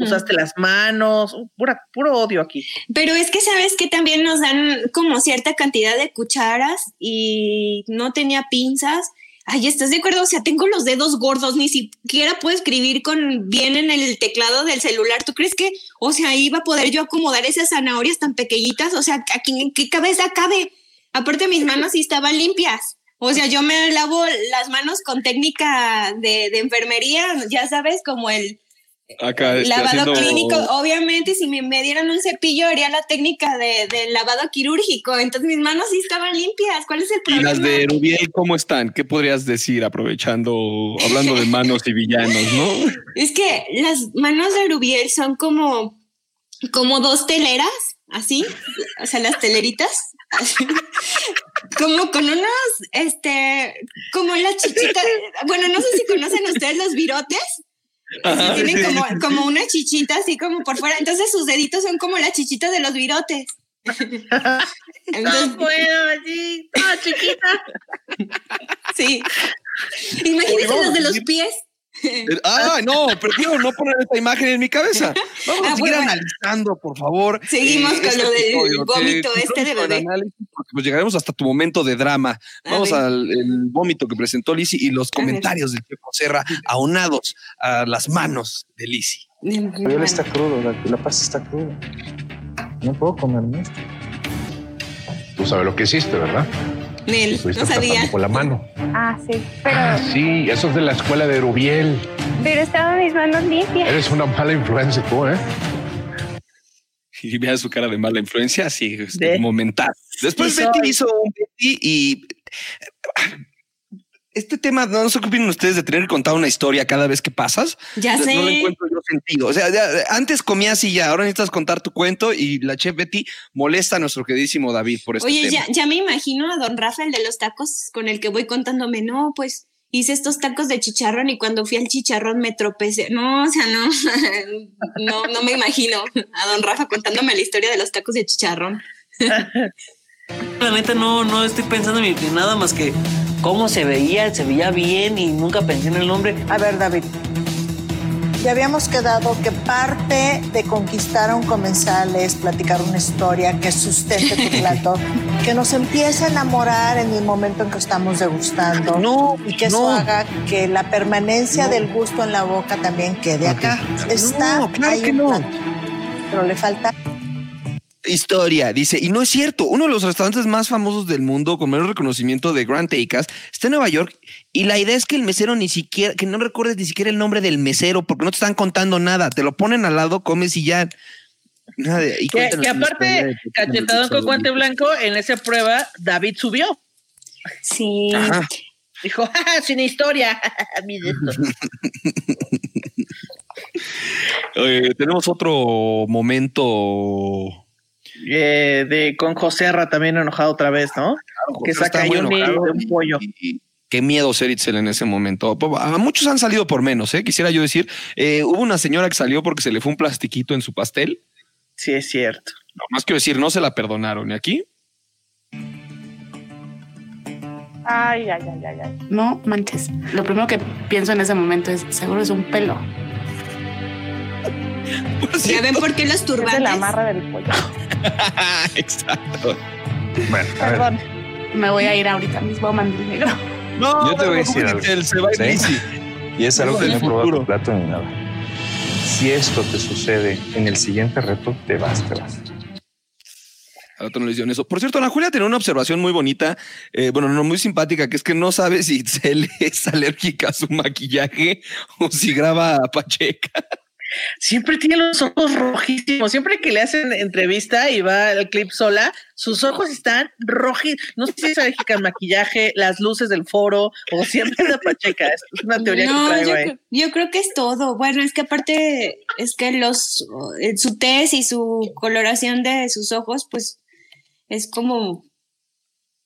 usaste las manos, pura, puro odio aquí. Pero es que sabes que también nos dan como cierta cantidad de cucharas y no tenía pinzas. Ay, ¿estás de acuerdo? O sea, tengo los dedos gordos, ni siquiera puedo escribir con bien en el teclado del celular. ¿Tú crees que, o sea, iba a poder yo acomodar esas zanahorias tan pequeñitas? O sea, ¿aquí en qué cabeza cabe? Aparte, mis manos sí estaban limpias. O sea, yo me lavo las manos con técnica de, de enfermería, ya sabes, como el, Acá lavado haciendo- clínico, obviamente, si me, me dieran un cepillo, haría la técnica de, de lavado quirúrgico. Entonces mis manos sí estaban limpias. ¿Cuál es el Y problema? las de Rubiel, ¿cómo están? ¿Qué podrías decir aprovechando, hablando de manos y villanos, no? Es que las manos de Rubiel son como, como dos teleras, así, o sea, las teleritas, así, como con unos, este, como las chichitas, bueno, no sé si conocen ustedes los virotes. Ajá, tienen sí. como, como una chichita así como por fuera. Entonces sus deditos son como las chichitas de los virotes. Entonces, No puedo, así, toda chiquita. Sí. Imagínense los de los pies. Ah, no, prefiero no poner esta imagen en mi cabeza. Vamos a Ah, seguir bueno. analizando, por favor. eh, Seguimos con lo del vómito Te- este de bebé. Pues llegaremos hasta tu momento de drama. A Vamos ver. al el vómito que presentó Lisi y los comentarios del Checo Serra aunados a las manos de Lisi. Gabriel está crudo, la, la pasta está cruda. No puedo comerme esto. Tú sabes lo que hiciste, ¿verdad? Nel, Estuviste no sabía. Con la mano. Ah, sí, pero, Ah, sí, eso es de la escuela de Rubiel. pero estaban mis manos limpias. Eres una mala influencia tú, ¿eh? Y vea su cara de mala influencia, así, este, momental. Después Sí, Betty soy. hizo un Betty y este tema, no qué opinan ustedes de tener contar una historia cada vez que pasas. Ya no, sé. No le encuentro yo sentido. O sea, ya, antes comías y ya, ahora necesitas contar tu cuento y la chef Betty molesta a nuestro queridísimo David por este Oye, ya, ya me imagino a don Rafael de los tacos con el que voy contándome, no, pues hice estos tacos de chicharrón y cuando fui al chicharrón me tropecé. No, o sea, no, no, no me imagino a don Rafa contándome la historia de los tacos de chicharrón. La neta no, no estoy pensando en en nada más que cómo se veía, se veía bien y nunca pensé en el nombre. A ver, David. Ya habíamos quedado que parte de conquistar a un comensal es platicar una historia que sustente tu plato, que nos empiece a enamorar en el momento en que estamos degustando y que eso no. haga que la permanencia del gusto en la boca también quede acá. Está No, claro ahí que no. plato, pero le falta Historia, dice, y no es cierto, uno de los restaurantes más famosos del mundo con menos reconocimiento de Grand Acres está en Nueva York y la idea es que el mesero ni siquiera, que no recuerdes ni siquiera el nombre del mesero porque no te están contando nada, te lo ponen al lado, comes y ya. Y Que, aparte, cachetadón con guante blanco, en esa prueba, David subió. Sí. Ajá. Dijo, "Ja, ja, sin historia. Mire esto. Eh, tenemos otro momento. Eh, de con José Arra también enojado otra vez, ¿no? que José está saca ahí muy un de un pollo. Qué miedo ser Itzel en ese momento. A muchos han salido por menos, ¿eh? quisiera yo decir. Eh, hubo una señora que salió porque se le fue un plastiquito en su pastel. Sí, es cierto. No, más quiero decir, no se la perdonaron. ¿Y aquí? Ay, ay, ay, ay, ay. No manches. Lo primero que pienso en ese momento es, seguro es un pelo. ¿Ya ven por qué los Es turbantes? la amarra del pollo. Exacto. Bueno, a ver. Perdón. Me voy a ir ahorita mismo a mandil negro. No, Yo te voy a decir algo. Itzel, se va a ir ¿Sí? easy. Y es algo que no he probado plato ni nada. Si esto te sucede en el siguiente reto, te vas, te vas. Al otro no le hicieron eso. Por cierto, Ana Julia tenía una observación muy bonita, eh, bueno, no muy simpática, que es que no sabe si Itzel es alérgica a su maquillaje o si graba a Pacheca. Siempre tiene los ojos rojísimos. Siempre que le hacen entrevista y va el clip sola, sus ojos están rojos. No sé si es alérgica al maquillaje, las luces del foro o siempre la pacheca. Es una teoría No, que traigo yo, ahí. creo- yo creo que es todo. Bueno, es que aparte es que los eh, su tez y su coloración de sus ojos, pues es como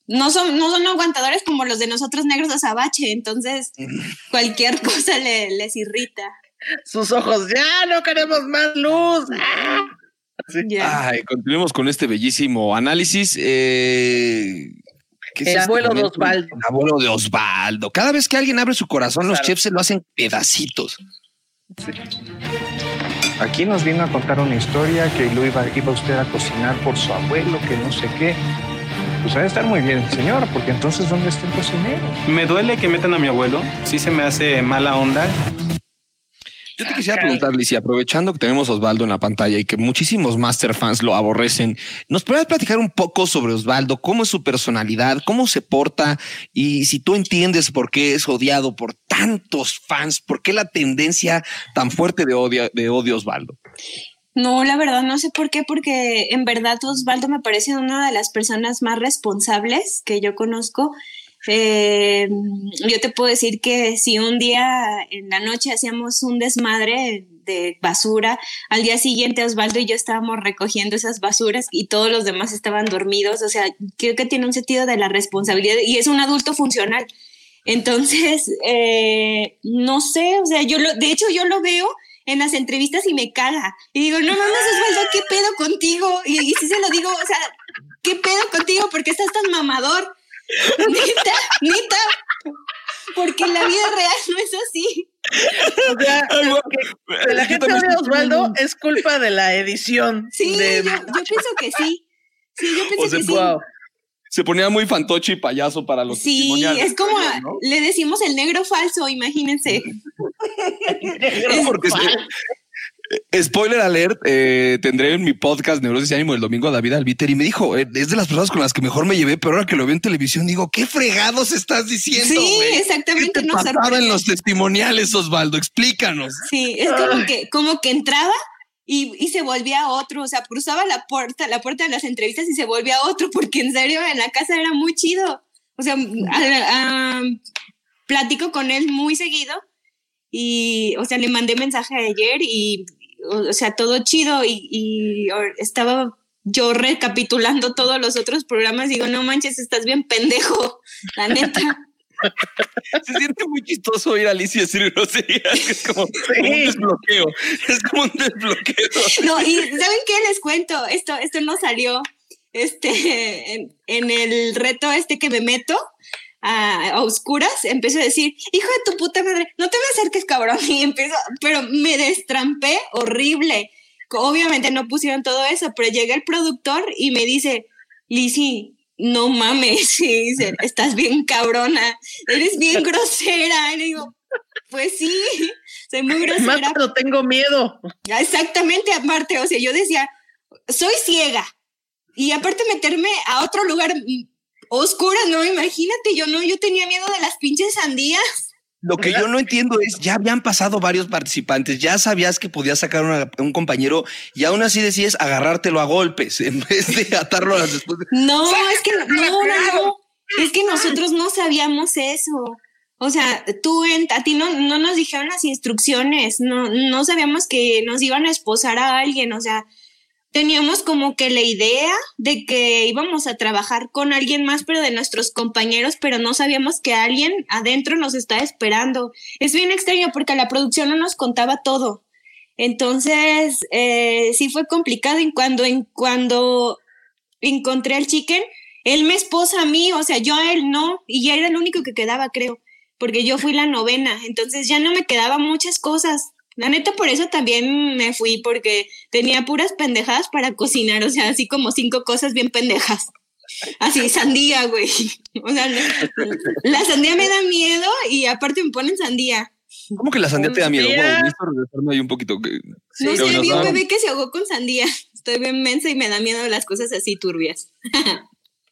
no son no son aguantadores como los de nosotros negros de azabache, entonces cualquier cosa le- les irrita. Sus ojos, ya no queremos más luz. ¡Ah! Ay, continuemos con este bellísimo análisis. Eh, ¿qué es El este abuelo de? Osvaldo. El abuelo de Osvaldo. Cada vez que alguien abre su corazón, los chefs se lo hacen pedacitos. Aquí nos vino a contar una historia que lo iba, iba usted a cocinar por su abuelo, que no sé qué. Pues ha de estar muy bien, señor, porque entonces, ¿dónde está el cocinero? Me duele que metan a mi abuelo. Sí se me hace mala onda. Yo te quisiera preguntar, Lizy, aprovechando que tenemos a Osvaldo en la pantalla y que muchísimos Master fans lo aborrecen, ¿nos podrías platicar un poco sobre Osvaldo? ¿Cómo es su personalidad? ¿Cómo se porta? Y si tú entiendes por qué es odiado por tantos fans, ¿por qué la tendencia tan fuerte de odio, de odio a Osvaldo? No, la verdad no sé por qué, porque en verdad Osvaldo me parece una de las personas más responsables que yo conozco. Eh, yo te puedo decir que si un día en la noche hacíamos un desmadre de basura, al día siguiente Osvaldo y yo estábamos recogiendo esas basuras y todos los demás estaban dormidos. O sea, creo que tiene un sentido de la responsabilidad y es un adulto funcional. Entonces, eh, no sé, o sea, yo lo, de hecho yo lo veo en las entrevistas y me caga. Y digo, no mames, Osvaldo, ¿qué pedo contigo? Y, y sí se lo digo, o sea, ¿qué pedo contigo? ¿Por qué estás tan mamador? Neta, neta. Porque la vida real no es así. O sea, que la gente a Osvaldo es culpa de la edición. Sí, de- yo, yo pienso que sí. Sí, yo pienso O sea, que sí. wow. Se ponía muy fantoche y payaso para los Sí, es como ¿no? le decimos el negro falso, imagínense. Porque se- Spoiler alert, eh, tendré en mi podcast Neurosis y Ánimo el domingo a David Albiter y me dijo, eh, es de las personas con las que mejor me llevé, pero ahora que lo veo en televisión digo, ¿qué fregados estás diciendo? Sí, güey? exactamente, ¿Qué te pasaba en los testimoniales, Osvaldo? Explícanos. Sí, es como que, como que entraba y, y se volvía otro, o sea, cruzaba la puerta, la puerta de las entrevistas y se volvía otro, porque en serio en la casa era muy chido. O sea, a- a- platico con él muy seguido y, o sea, le mandé mensaje ayer y, o, sea, todo chido y, estaba yo recapitulando todos los otros programas, digo, no manches, estás bien pendejo, la neta. Se siente muy chistoso ir a Alicia y decir groserías. Es como, como un desbloqueo. Es como un desbloqueo. No, y ¿saben qué? Les cuento, esto, esto no salió este, en, en el reto este que me meto a, a oscuras, empiezo a decir, hijo de tu puta madre, no te me acerques, cabrón, y empiezo, pero me destrampé horrible. Obviamente no pusieron todo eso, pero llega el productor y me dice, Lizzy, no mames, y dice, estás bien cabrona, eres bien grosera, y le digo, pues sí, soy muy grosera. Más cuando tengo miedo. Exactamente, aparte, o sea, yo decía, soy ciega. Y aparte meterme a otro lugar oscuro, no, imagínate, yo no, yo tenía miedo de las pinches sandías. Lo que yo no entiendo es, ya habían pasado varios participantes, ya sabías que podías sacar una- un compañero y aún así decías agarrártelo a golpes en vez de atarlo a las después. de- No, es que no, no, no, es que nosotros no sabíamos eso. O sea, tú, en, a ti no, no nos dijeron las instrucciones, no, no sabíamos que nos iban a esposar a alguien, o sea, teníamos como que la idea de que íbamos a trabajar con alguien más, pero de nuestros compañeros, pero no sabíamos que alguien adentro nos estaba esperando. Es bien extraño porque la producción no nos contaba todo. Entonces, eh, sí fue complicado y cuando, en, cuando encontré al chicken, él me esposa a mí, o sea, yo a él no, y ya era el único que quedaba, creo, porque yo fui la novena, entonces ya no me quedaban muchas cosas. La neta, por eso también me fui, porque tenía puras pendejadas para cocinar, o sea, así como cinco cosas bien pendejas. Así, sandía, güey. O sea, la sandía me da miedo y aparte me ponen sandía. ¿Cómo que la sandía te da miedo? Wow, ahí un poquito. que- No sé, vi un bebé que se ahogó con sandía. Estoy bien mensa y me da miedo las cosas así turbias.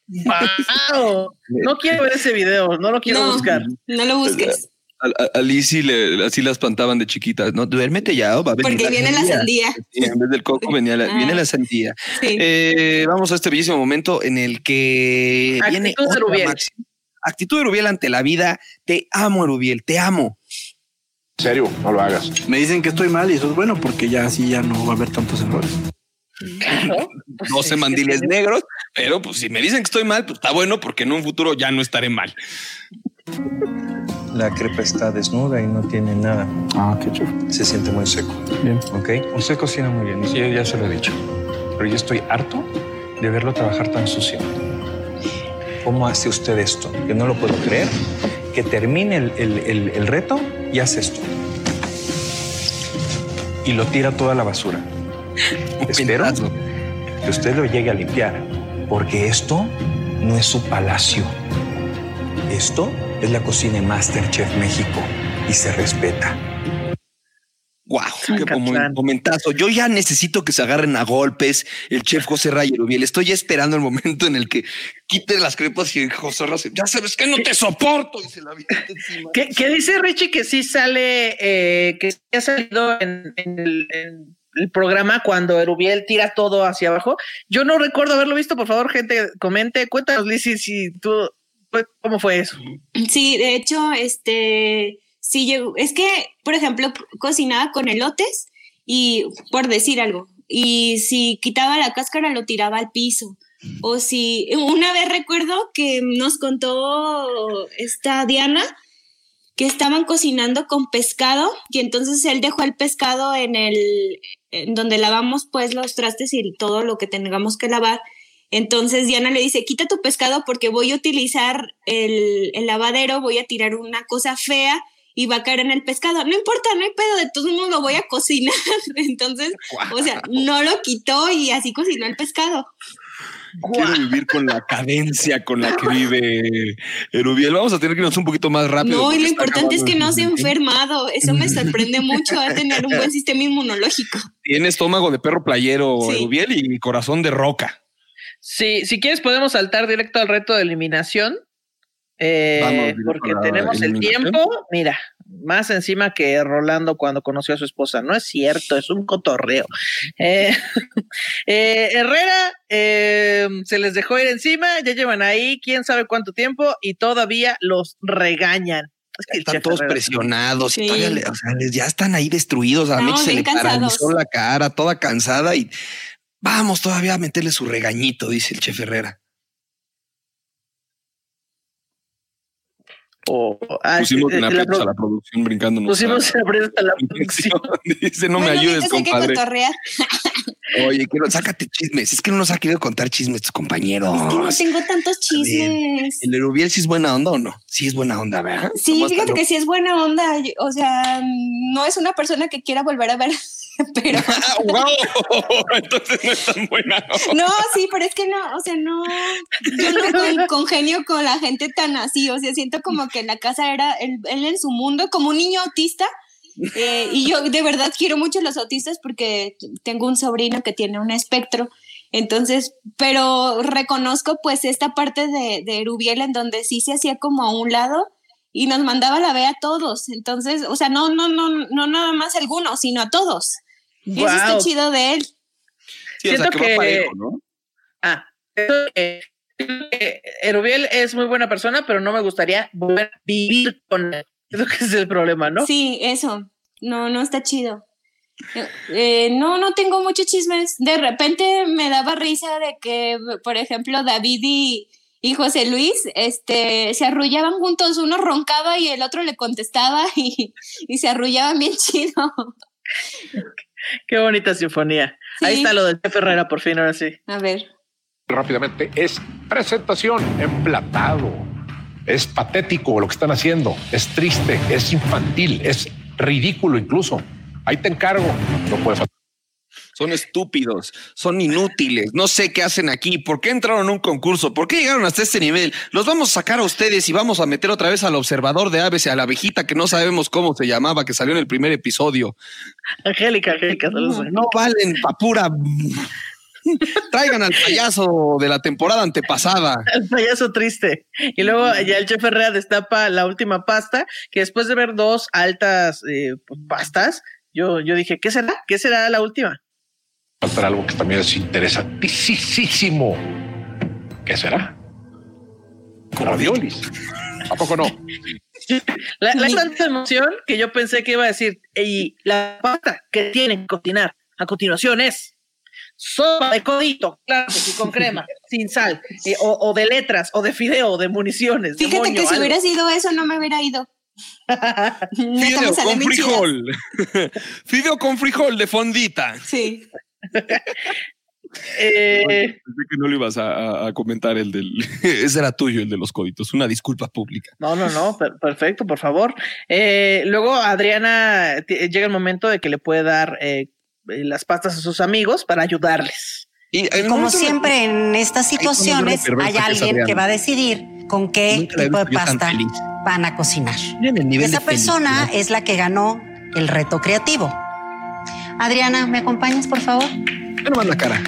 Wow. No quiero ver ese video, no lo quiero No, buscar. No lo busques. A, a, le, así la espantaban de chiquitas, ¿no? Duérmete ya, va a venir Porque viene la sandía. Sí, en vez del coco venía la, Ah. viene la sandía. Sí. Eh, vamos a este bellísimo momento en el que viene Actitud de Rubiel. máxima. Actitud de Rubiel ante la vida. Te amo, Rubiel, te amo. En serio, no lo hagas. Me dicen que estoy mal y eso es bueno porque ya así ya no va a haber tantos errores. Claro. 12 mandiles negros, pero pues si me dicen que estoy mal, pues está bueno porque en un futuro ya no estaré mal. La crepa está desnuda y no tiene nada. Ah, qué chulo. Se siente muy seco. Bien. ¿Ok? Usted cocina muy bien, yo ya se lo he dicho. Pero yo estoy harto de verlo trabajar tan sucio. ¿Cómo hace usted esto? Yo no lo puedo creer. Que termine el, el- el- el reto y hace esto. Y lo tira toda la basura. Espero que usted lo llegue a limpiar, porque esto no es su palacio. Esto es la cocina de Masterchef México y se respeta. Wow, qué momen- momentazo. Yo ya necesito que se agarren a golpes el chef José Rayerubiel. Estoy ya esperando el momento en el que quite las crepas y José Ra se- ya sabes que no te soporto. Y se la. ¿Qué, qué dice Richie que sí sale, eh, que sí ha salido en, en el, en el programa cuando Erubiel tira todo hacia abajo? Yo no recuerdo haberlo visto, por favor, gente, comente, cuéntanos, Lizzy, si tú, ¿cómo fue eso? Sí, de hecho, este, sí llegó, es que, por ejemplo, co- cocinaba con elotes y, por decir algo, y si quitaba la cáscara lo tiraba al piso. O si, una vez recuerdo que nos contó esta Diana que estaban cocinando con pescado y entonces él dejó el pescado en el, donde lavamos pues los trastes y todo lo que tengamos que lavar. Entonces Diana le dice, quita tu pescado porque voy a utilizar el, el lavadero, voy a tirar una cosa fea y va a caer en el pescado. No importa, no hay pedo, de todos modos lo voy a cocinar. Entonces, o sea, no lo quitó y así cocinó el pescado. quiero vivir con la cadencia con la que vive Erubiel. Vamos a tener que irnos un poquito más rápido. No, y lo importante es que no se ha enfermado. Eso me sorprende mucho, a tener un buen sistema inmunológico. Tiene estómago de perro playero Sí. Erubiel y corazón de roca. Sí, si quieres podemos saltar directo al reto de eliminación. eh, porque tenemos el tiempo, mira, más encima que Rolando cuando conoció a su esposa. No es cierto, es un cotorreo. Eh, eh, Herrera eh, se les dejó ir encima, ya llevan ahí quién sabe cuánto tiempo y todavía los regañan. Es que el Están todos Herrera- presionados. y todavía o sea, ya están ahí destruidos. A No, Mitch se le paralizó la cara, toda cansada y vamos todavía a meterle su regañito, dice el chef Herrera. O, ah, Pusimos eh, una la aprietos pro- a la producción brincándonos. Pusimos a- a aprietos a la producción. Dice, no me ayudes, compadre. Oye, quiero, sácate chismes. Es que no nos ha querido contar chismes tus compañeros. Es que no tengo tantos chismes. ¿El Erubiel sí es buena onda o no? Sí es buena onda, ¿verdad? Sí, ¿Cómo está, fíjate no? que sí es buena onda. O sea, no es una persona que quiera volver a ver, pero. Entonces no es tan buena. No, sí, pero es que no, o sea, no. Yo no con- congenio con la gente tan así. O sea, siento como que en la casa era él, él en su mundo, como un niño autista. eh, y yo de verdad quiero mucho a los autistas porque tengo un sobrino que tiene un espectro. Entonces, pero reconozco pues esta parte de, de Rubiel en donde sí se hacía como a un lado y nos mandaba la B a todos. Entonces, o sea, no, no, no, no nada más a algunos, sino a todos. Y eso está chido de él. Sí, o sea, que va parejo, ¿no? Ah, eso que- que Erubiel es muy buena persona, pero no me gustaría volver a vivir con él. Creo que ese es el problema, ¿no? Sí, eso. No, no está chido. Eh, eh, no, no tengo muchos chismes. De repente me daba risa de que, por ejemplo, David y, y José Luis este, se arrullaban juntos. Uno roncaba y el otro le contestaba y, y se arrullaban bien chido. Qué bonita sinfonía. Ahí está lo del Chef Herrera, por fin, ahora sí. A ver. Rápidamente, es presentación emplatado. Es patético lo que están haciendo. Es triste, es infantil, es ridículo incluso. Ahí te encargo. No puede faltar. Son estúpidos, son inútiles, no sé qué hacen aquí, por qué entraron a un concurso, por qué llegaron hasta este nivel. Los vamos a sacar a ustedes y vamos a meter otra vez al observador de aves y a la abejita que no sabemos cómo se llamaba, que salió en el primer episodio. Angélica, Angélica. No, no valen pa' pura. Traigan al payaso de la temporada antepasada. El payaso triste. Y luego ya el chef Herrera destapa la última pasta, que después de ver dos altas eh, pues, pastas, yo, yo dije, ¿qué será? ¿Qué será la última? Faltar algo que también es interesantísimo. ¿Qué será? Raviolis. ¿A poco no? La, la tanta emoción que yo pensé que iba a decir, y la pasta que tienen que cocinar a continuación es sopa de codito, claro sí, con crema, sin sal, eh, o, o de letras, o de fideo, o de municiones. Fíjate demonio, que si algo. hubiera sido eso, no me hubiera ido. Fideo con frijol. Fideo con frijol de fondita. Sí. Eh, Pensé que no lo ibas a, comentar el del. Ese era tuyo, el de los códitos. Una disculpa pública. No, no, no, per- perfecto, por favor. Eh, luego Adriana llega el momento de que le puede dar eh, las pastas a sus amigos para ayudarles. Y Como siempre en estas situaciones hay alguien que va a decidir con qué tipo de pasta van a cocinar. Esa persona es la que ganó el reto creativo. Adriana, ¿me acompañas, por favor? Ve nomás la cara.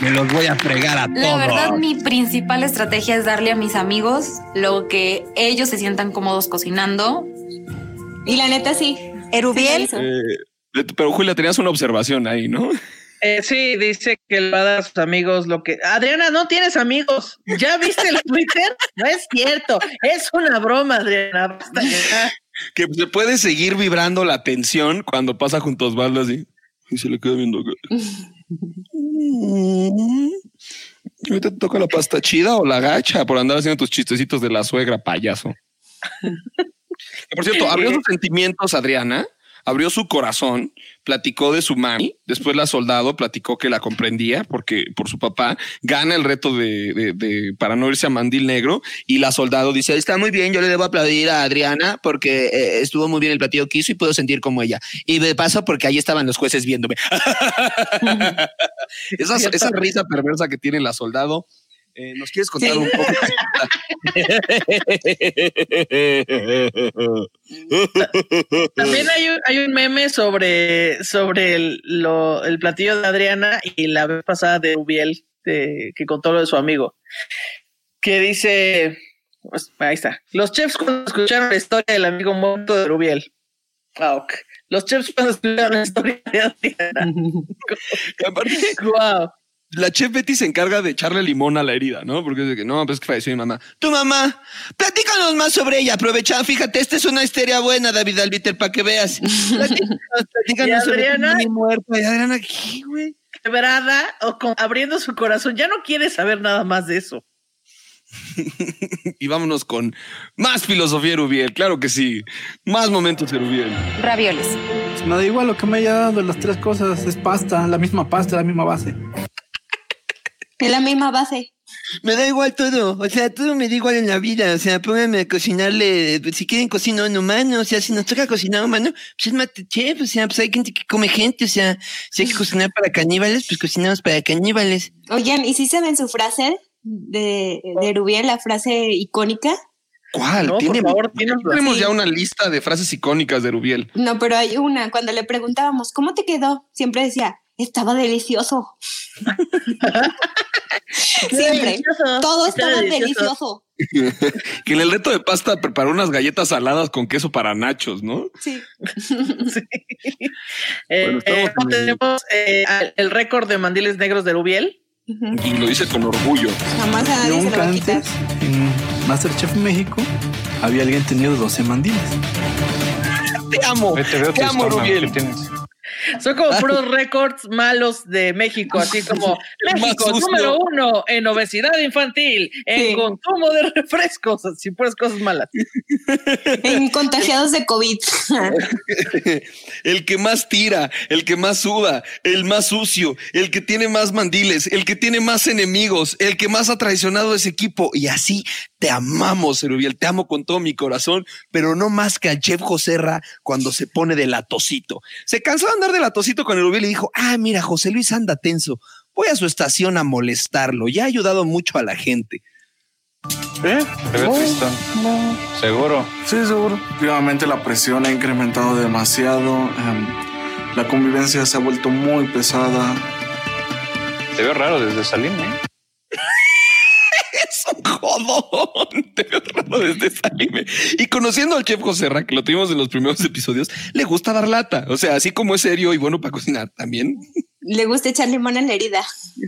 Me los voy a fregar a La todos. verdad, mi principal estrategia es darle a mis amigos lo que ellos se sientan cómodos cocinando. Y la neta, sí. Erubiel. Eh, pero Julia, tenías una observación ahí, ¿no? Eh, sí, dice que le va a dar a sus amigos lo que. Adriana, no tienes amigos. ¿Ya viste el Twitter? No es cierto. Es una broma, Adriana. Basta ya. Que se puede seguir vibrando la tensión cuando pasa junto a Osvaldo así. Y se le queda viendo. acá. Ahorita te toca la pasta chida o la gacha por andar haciendo tus chistecitos de la suegra, payaso. Por cierto, abrió sus sentimientos, Adriana, abrió su corazón, platicó de su mami, después la soldado platicó que la comprendía porque por su papá gana el reto de, de- de- para no irse a mandil negro y la soldado dice está muy bien, yo le debo aplaudir a Adriana porque eh, estuvo muy bien el platillo que hizo y puedo sentir como ella. Y de paso porque ahí estaban los jueces viéndome. esa, esa risa perversa que tiene la soldado. Eh, ¿Nos quieres contar Sí. un poco? También hay un, hay un meme sobre, sobre el, lo- el platillo de Adriana y la vez pasada de Ubiel, de- que contó lo de su amigo, que dice, pues, ahí está, los chefs cuando escucharon la historia del amigo muerto de Rubiel. Ah, ok. Los chefs cuando escucharon la historia de Adriana. wow. La chef Betty se encarga de echarle limón a la herida, ¿no? Porque es de que no, pues es que falleció mi mamá. Tu mamá, platícanos más sobre ella. Aprovecha, fíjate, esta es una historia buena, David Albiter, para que veas. Platícanos, platícanos sobre Adriana, muerta. Y Adriana, ¿qué, güey? quebrada o con- abriendo su corazón, ya no quiere saber nada más de eso. Y vámonos con más filosofía Erubiel, claro que sí. Más momentos Erubiel. Ravioles. Me da igual lo que me haya dado las tres cosas. Es pasta, la misma pasta, la misma base. Es la misma base. Me da igual todo, o sea, todo me da igual en la vida, o sea, pónganme a cocinarle, si quieren cocinar un humano, o sea, si nos toca cocinar humano, pues es Matechef, o sea, pues hay gente que come gente, o sea, si hay que cocinar para caníbales, pues cocinamos para caníbales. Oigan, ¿y si saben su frase de, de Rubiel, la frase icónica? ¿Cuál? No, por ¿Tiene, favor, dínoslo tenemos ya una lista de frases icónicas de Erubiel. No, pero hay una. Cuando le preguntábamos, ¿cómo te quedó? Siempre decía, estaba delicioso. Siempre. delicioso, Todo estaba delicioso. delicioso. que en el reto de pasta preparó unas galletas saladas con queso para nachos, ¿no? Sí. Eh, Bueno, estamos eh, en el- tenemos eh, el récord de mandiles negros de Rubiel. Y lo dice con orgullo. Jamás a nadie se lo Nunca va a quitar. antes, en Masterchef México, había alguien tenido 12 mandiles. Te amo, te tu amo, Rubiel. Son como puros récords malos de México, así como México número uno en obesidad infantil, en Sí. consumo de refrescos, así puras cosas malas. En contagiados de COVID. el que más tira, el que más suda, el más sucio, el que tiene más mandiles, el que tiene más enemigos, el que más ha traicionado a ese equipo. Y así te amamos, Erubiel, te amo con todo mi corazón, pero no más que al chef Joserra cuando se pone de latosito. Se cansó de andar de latosito con Erubiel y dijo, ah, mira, José Luis anda tenso. Voy a su estación a molestarlo. Ya ha ayudado mucho a la gente. ¿Eh? Veo tristón. Seguro. Sí, seguro. Últimamente la presión ha incrementado demasiado. em, la convivencia se ha vuelto muy pesada. Te veo raro desde salir, ¿eh? Es un jodón. Te veo raro desde salirme. Y conociendo al chef José Ra, que lo tuvimos en los primeros episodios, le gusta dar lata. O sea, así como es serio y bueno para cocinar también. Le gusta echar limón en la herida.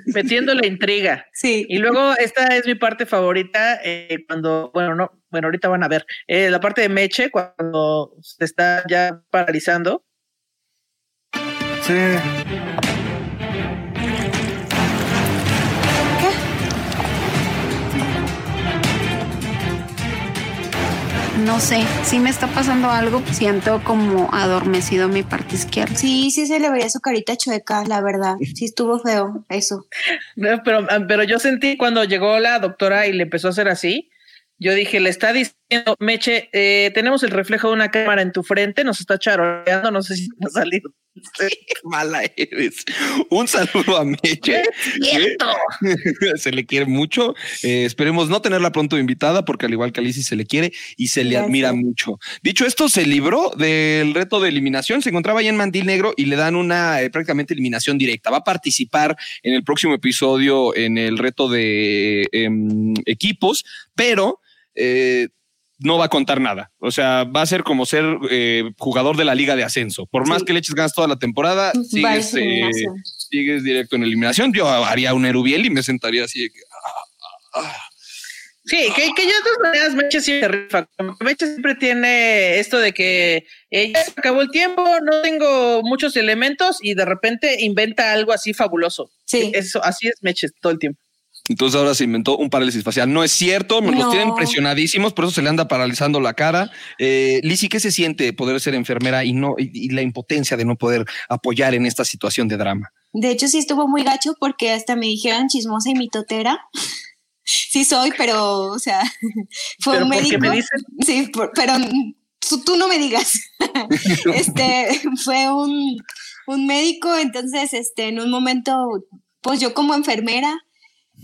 Metiendo la intriga. Sí. Y luego esta es mi parte favorita eh, cuando, bueno, no, bueno, ahorita van a ver, eh, la parte de Meche cuando se está ya paralizando. Sí. No sé, si me está pasando algo, siento como adormecido mi parte izquierda. Sí, sí se le veía su carita chueca, la verdad. Sí estuvo feo eso. No, Pero, ah, pero yo sentí cuando llegó la doctora y le empezó a hacer así, yo dije, le está diciendo, Meche, eh, tenemos el reflejo de una cámara en tu frente, nos está charoleando, no sé si va a salir. Qué mala eres. Un saludo a Meche. cierto. se le quiere mucho. Eh, esperemos no tenerla pronto invitada, porque al igual que a Alicia se le quiere y se le Gracias. admira mucho. Dicho esto, se libró del reto de eliminación. Se encontraba ya en Mandil Negro y le dan una eh, prácticamente eliminación directa. Va a participar en el próximo episodio en el reto de em, equipos, pero eh, no va a contar nada. O sea, va a ser como ser eh, jugador de la liga de ascenso. Por más que le eches ganas toda la temporada, sigues, eh, sigues directo en eliminación. Yo haría un Erubiel y me sentaría así de que, Sí, que, que yo de todas maneras Meche siempre rifa. Meche siempre tiene esto de que eh, ya se acabó el tiempo, no tengo muchos elementos y de repente inventa algo así fabuloso. Sí. Eso, así es Meche todo el tiempo. Entonces ahora se inventó un parálisis facial. No es cierto, nos los No. tienen presionadísimos, por eso se le anda paralizando la cara. Eh, Lizzy, ¿qué se siente poder ser enfermera y no y, y la impotencia de no poder apoyar en esta situación de drama? De hecho, sí estuvo muy gacho porque hasta me dijeron chismosa y mitotera. Sí soy, pero, o sea, fue ¿Pero un médico. me dicen? Sí, por- pero tú, tú no me digas. este, fue un, un médico, entonces, este, en un momento, pues yo como enfermera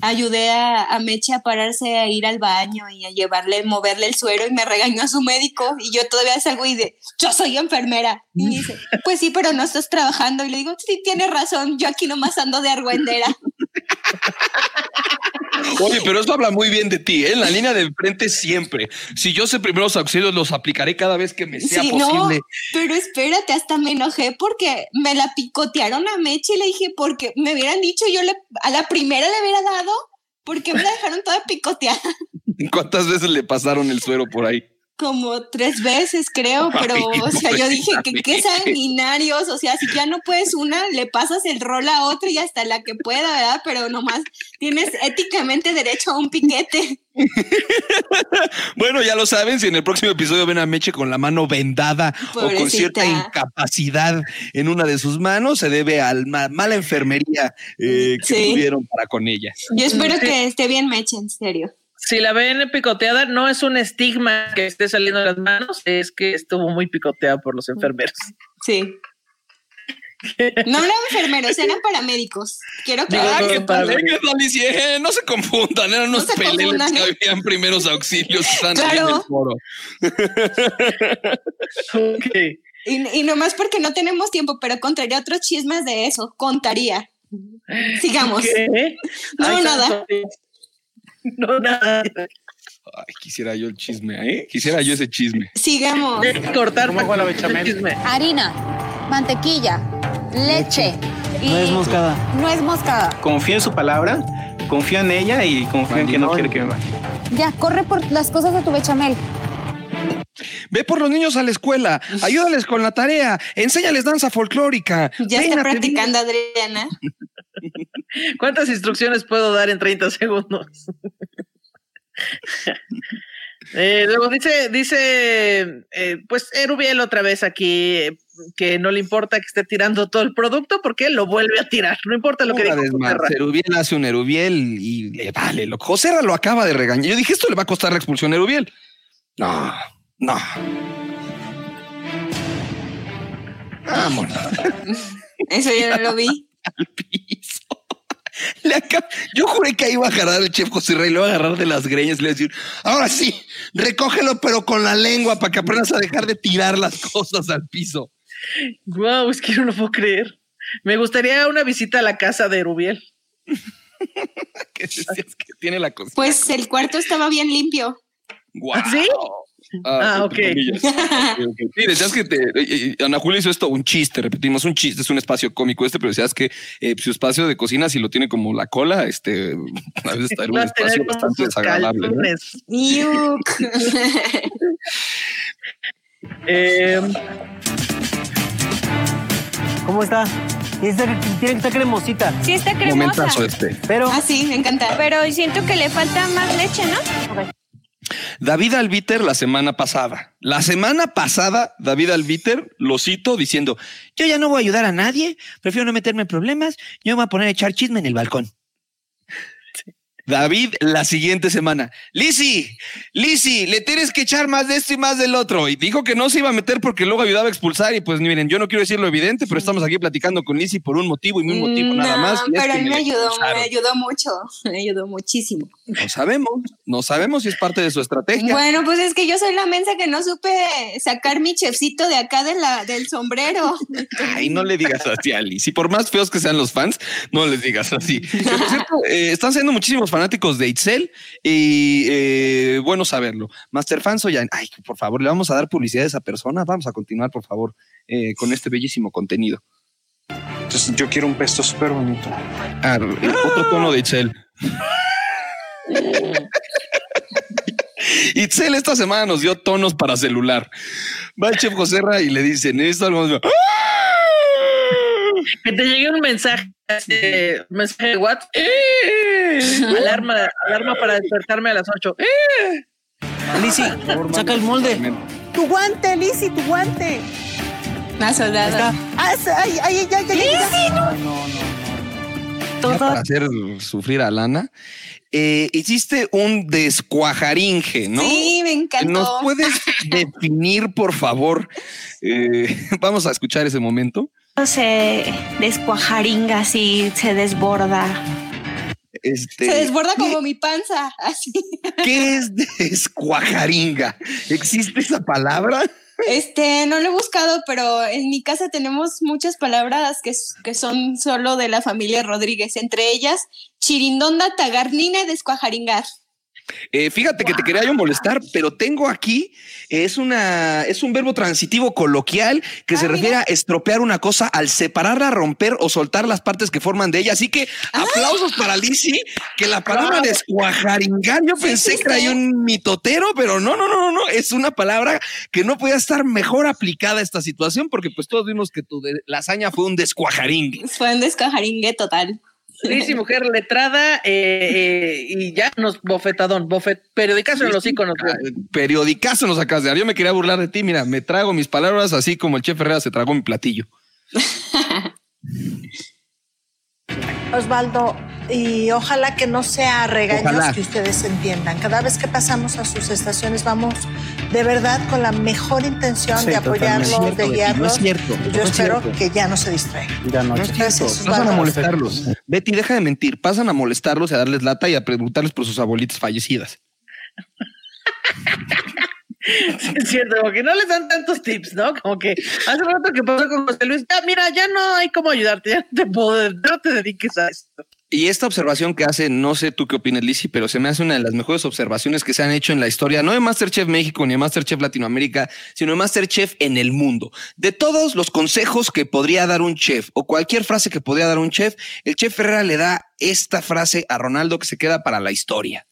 ayudé a, a Meche a pararse a ir al baño y a llevarle, moverle el suero y me regañó a su médico y yo todavía salgo y de, yo soy enfermera. Y me dice, pues sí, pero no estás trabajando. Y le digo, sí, tienes razón, yo aquí nomás ando de argüendera. Oye, pero eso habla muy bien de ti, ¿eh? en la línea de frente siempre. Si yo sé primeros auxilios, los aplicaré cada vez que me sea Sí, no, posible. pero espérate, hasta me enojé porque me la picotearon a Meche y le dije, porque me hubieran dicho, yo le, a la primera le hubiera dado, porque me la dejaron toda picoteada ¿Cuántas veces le pasaron el suero por ahí? Como tres veces, creo, pero, Ay, o sea, yo dije que qué sanguinarios, o sea, si ya no puedes una, le pasas el rol a otra y hasta la que pueda, ¿verdad? Pero nomás tienes éticamente derecho a un piquete. Bueno, ya lo saben, si en el próximo episodio ven a Meche con la mano vendada o con cierta incapacidad en una de sus manos, se debe a la mala enfermería eh, que Sí. tuvieron para con ella. Yo espero que esté bien Meche, en serio. Si la ven picoteada, no es un estigma que esté saliendo de las manos, es que estuvo muy picoteada por los enfermeros. Sí. No eran enfermeros, eran paramédicos. Quiero que para- eh? Eh, no se confundan, eran unos se peleles confundan, que ¿eh? habían primeros auxilios. Claro. ahí en el foro. Y, y nomás porque no tenemos tiempo, pero contaría otros chismes de eso. Contaría. Sigamos. ¿Qué? No, Ay, nada. No, nada. Ay, quisiera yo el chisme, ¿eh? Quisiera yo ese chisme. Sigamos. Cortar ¿Cómo la bechamel? Harina, mantequilla, leche y Nuez moscada. nuez moscada. Confío en su palabra, confío en ella y confío en que no quiere que me vaya. Ya, corre por las cosas de tu bechamel. Ve por los niños a la escuela, ayúdales con la tarea, enséñales danza folclórica. Ya está practicando Adriana. ¿Cuántas instrucciones puedo dar en 30 segundos? Eh, luego dice, dice, eh, pues Erubiel otra vez aquí eh, que no le importa que esté tirando todo el producto porque él lo vuelve a tirar. No importa lo que diga. Erubiel hace un Erubiel y le vale. Lo, Joserra lo acaba de regañar. Yo dije, esto le va a costar la expulsión a Erubiel. No, no. Vámonos. Eso yo no lo vi. Le acaba- Yo juré que ahí iba a agarrar el chef José Rey, lo iba a agarrar de las greñas y le iba a decir, ahora sí, recógelo, pero con la lengua para que aprendas a dejar de tirar las cosas al piso. Wow, es que no lo puedo creer. Me gustaría una visita a la casa de Erubiel. ¿Qué decías que tiene la cosa? Pues el cuarto estaba bien limpio. Guau. ¿Sí? Ah, comillas. Ok. Sí, decías que te, eh, eh, Ana Julia hizo esto un chiste, repetimos, un chiste, es un espacio cómico este, pero decías que eh, su espacio de cocina, si lo tiene como la cola, este, a veces está en un espacio bastante desagradable. Eh, ¿Cómo está? Tiene que estar- cremosita. Sí, está cremosa. Momentazo este. Pero Ah, sí, me encanta. Pero siento que le falta más leche, ¿no? David Albiter la semana pasada. La semana pasada, David Albiter lo cito diciendo: Yo ya no voy a ayudar a nadie, prefiero no meterme en problemas, yo me voy a poner a echar chisme en el balcón. David, la siguiente semana. Lisi, Lisi, le tienes que echar más de esto y más del otro. Y dijo que no se iba a meter porque luego ayudaba a expulsar. Y pues miren, yo no quiero decir lo evidente, pero estamos aquí platicando con Lisi por un motivo y un motivo nada más. y es pero que me ayudó, me ayudó mucho. Me ayudó muchísimo. No sabemos, no sabemos si es parte de su estrategia. Bueno, pues es que yo soy la mensa que no supe sacar mi chefcito de acá de la, del sombrero. Ay, no le digas así a Liz. Y por más feos que sean los fans, no les digas así. Por cierto, eh, están siendo muchísimos fanáticos de Itzel y eh, bueno saberlo. Master Fans ya, ay, por favor, le vamos a dar publicidad a esa persona. Vamos a continuar, por favor, eh, con este bellísimo contenido. Entonces yo quiero un pesto súper bonito. Ah, eh, otro tono de Itzel. Itzel esta semana nos dio tonos para celular. Va el chef Joserra y le dice, necesito algo más. que te llegue un mensaje, eh, un mensaje de WhatsApp. ¡Eh! alarma, alarma para despertarme a las 8. Lizzy, saca el molde. Tu guante, Lizzy, tu guante. Una soldada. Ah, ay, ay, ay, ay, ay, ay. No, no, Ya Para hacer sufrir a Lana. Eh, hiciste un descuajaringe, ¿no? Sí, me encantó. ¿Nos puedes definir, por favor? Eh, vamos a escuchar ese momento. Se descuajaringa así, se desborda. Este, Se desborda como mi panza, así. ¿Qué es descuajaringa? ¿Existe esa palabra? Este, no lo he buscado, pero en mi casa tenemos muchas palabras que, que son solo de la familia Rodríguez, entre ellas chirindonda, tagarnina y descuajaringar. Eh, fíjate que te quería yo molestar, pero tengo aquí, es una, es un verbo transitivo coloquial que se refiere a estropear una cosa al separarla, romper o soltar las partes que forman de ella. Así que aplausos para Lizzy, que la palabra descuajaringar, yo pensé que era un mitotero, pero no, no, no, no, es una palabra que no podía estar mejor aplicada a esta situación, porque pues todos vimos que tu de- lasaña fue un descuajaringue. Fue un descuajaringue total. Lizzy, mujer letrada eh, eh, y ya nos bofetadón, bofet, periodicazo en los iconos. Periodicazo nos acabas de dar. Yo me quería burlar de ti. Mira, me trago mis palabras así como el chef Herrera se tragó mi platillo. Osvaldo, y ojalá que no sea regaños Ojalá. que ustedes entiendan. Cada vez que pasamos a sus estaciones vamos de verdad con la mejor intención Sí, de apoyarlos, de guiarlos. no es cierto, no Yo es espero cierto. que ya no se distraigan. Ya no, No es Gracias. Pasan a molestarlos. Betty, deja de mentir. Pasan a molestarlos y a darles lata y a preguntarles por sus abuelitas fallecidas. Sí, es cierto, como que no les dan tantos tips, ¿no? Como que hace rato que pasó con José Luis, ya, mira, ya no hay cómo ayudarte, ya no te puedo, no te dediques a esto. Y esta observación que hace, no sé tú qué opinas, Lizzy, pero se me hace una de las mejores observaciones que se han hecho en la historia, no de Masterchef México ni de Masterchef Latinoamérica, sino de Masterchef en el mundo. De todos los consejos que podría dar un chef o cualquier frase que podría dar un chef, el chef Ferrera le da esta frase a Ronaldo que se queda para la historia.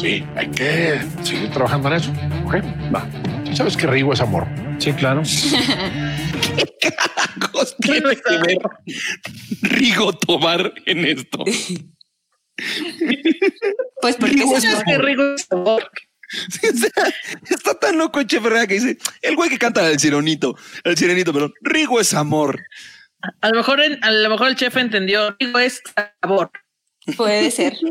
Sí, hay que seguir trabajando en eso. Ok, va. ¿Sabes que Rigo es amor? Sí, claro. Tiene que ver Rigo Tobar en esto. Pues porque Rigo es amor. amor. Rigo es amor. Sí, o sea, está tan loco el chef Ferrera que dice, el güey que canta el sirenito, el sirenito, perdón, Rigo es amor. A lo mejor, en- a lo mejor el chef entendió, digo, es sabor. Puede ser.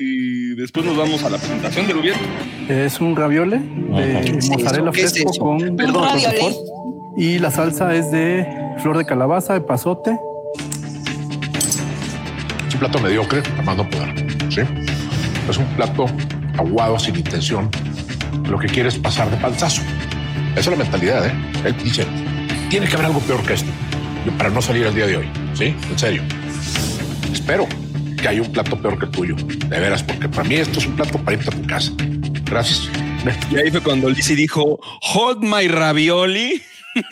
Y después nos vamos a la presentación del gobierno. Es un raviole de es mozzarella es fresco eso? con Perdón. Y la salsa es de flor de calabaza, de pasote. Es un plato mediocre, a más no poder. ¿sí? Es un plato aguado, sin intención. Lo que quiere es pasar de panzazo. Esa es la mentalidad, ¿eh? Él dice, tiene que haber algo peor que esto para no salir el día de hoy. ¿Sí? En serio. Espero que haya un plato peor que el tuyo. De veras, porque para mí esto es un plato para irte a tu casa. Gracias. Y ahí fue cuando Lizzy dijo, hold my ravioli.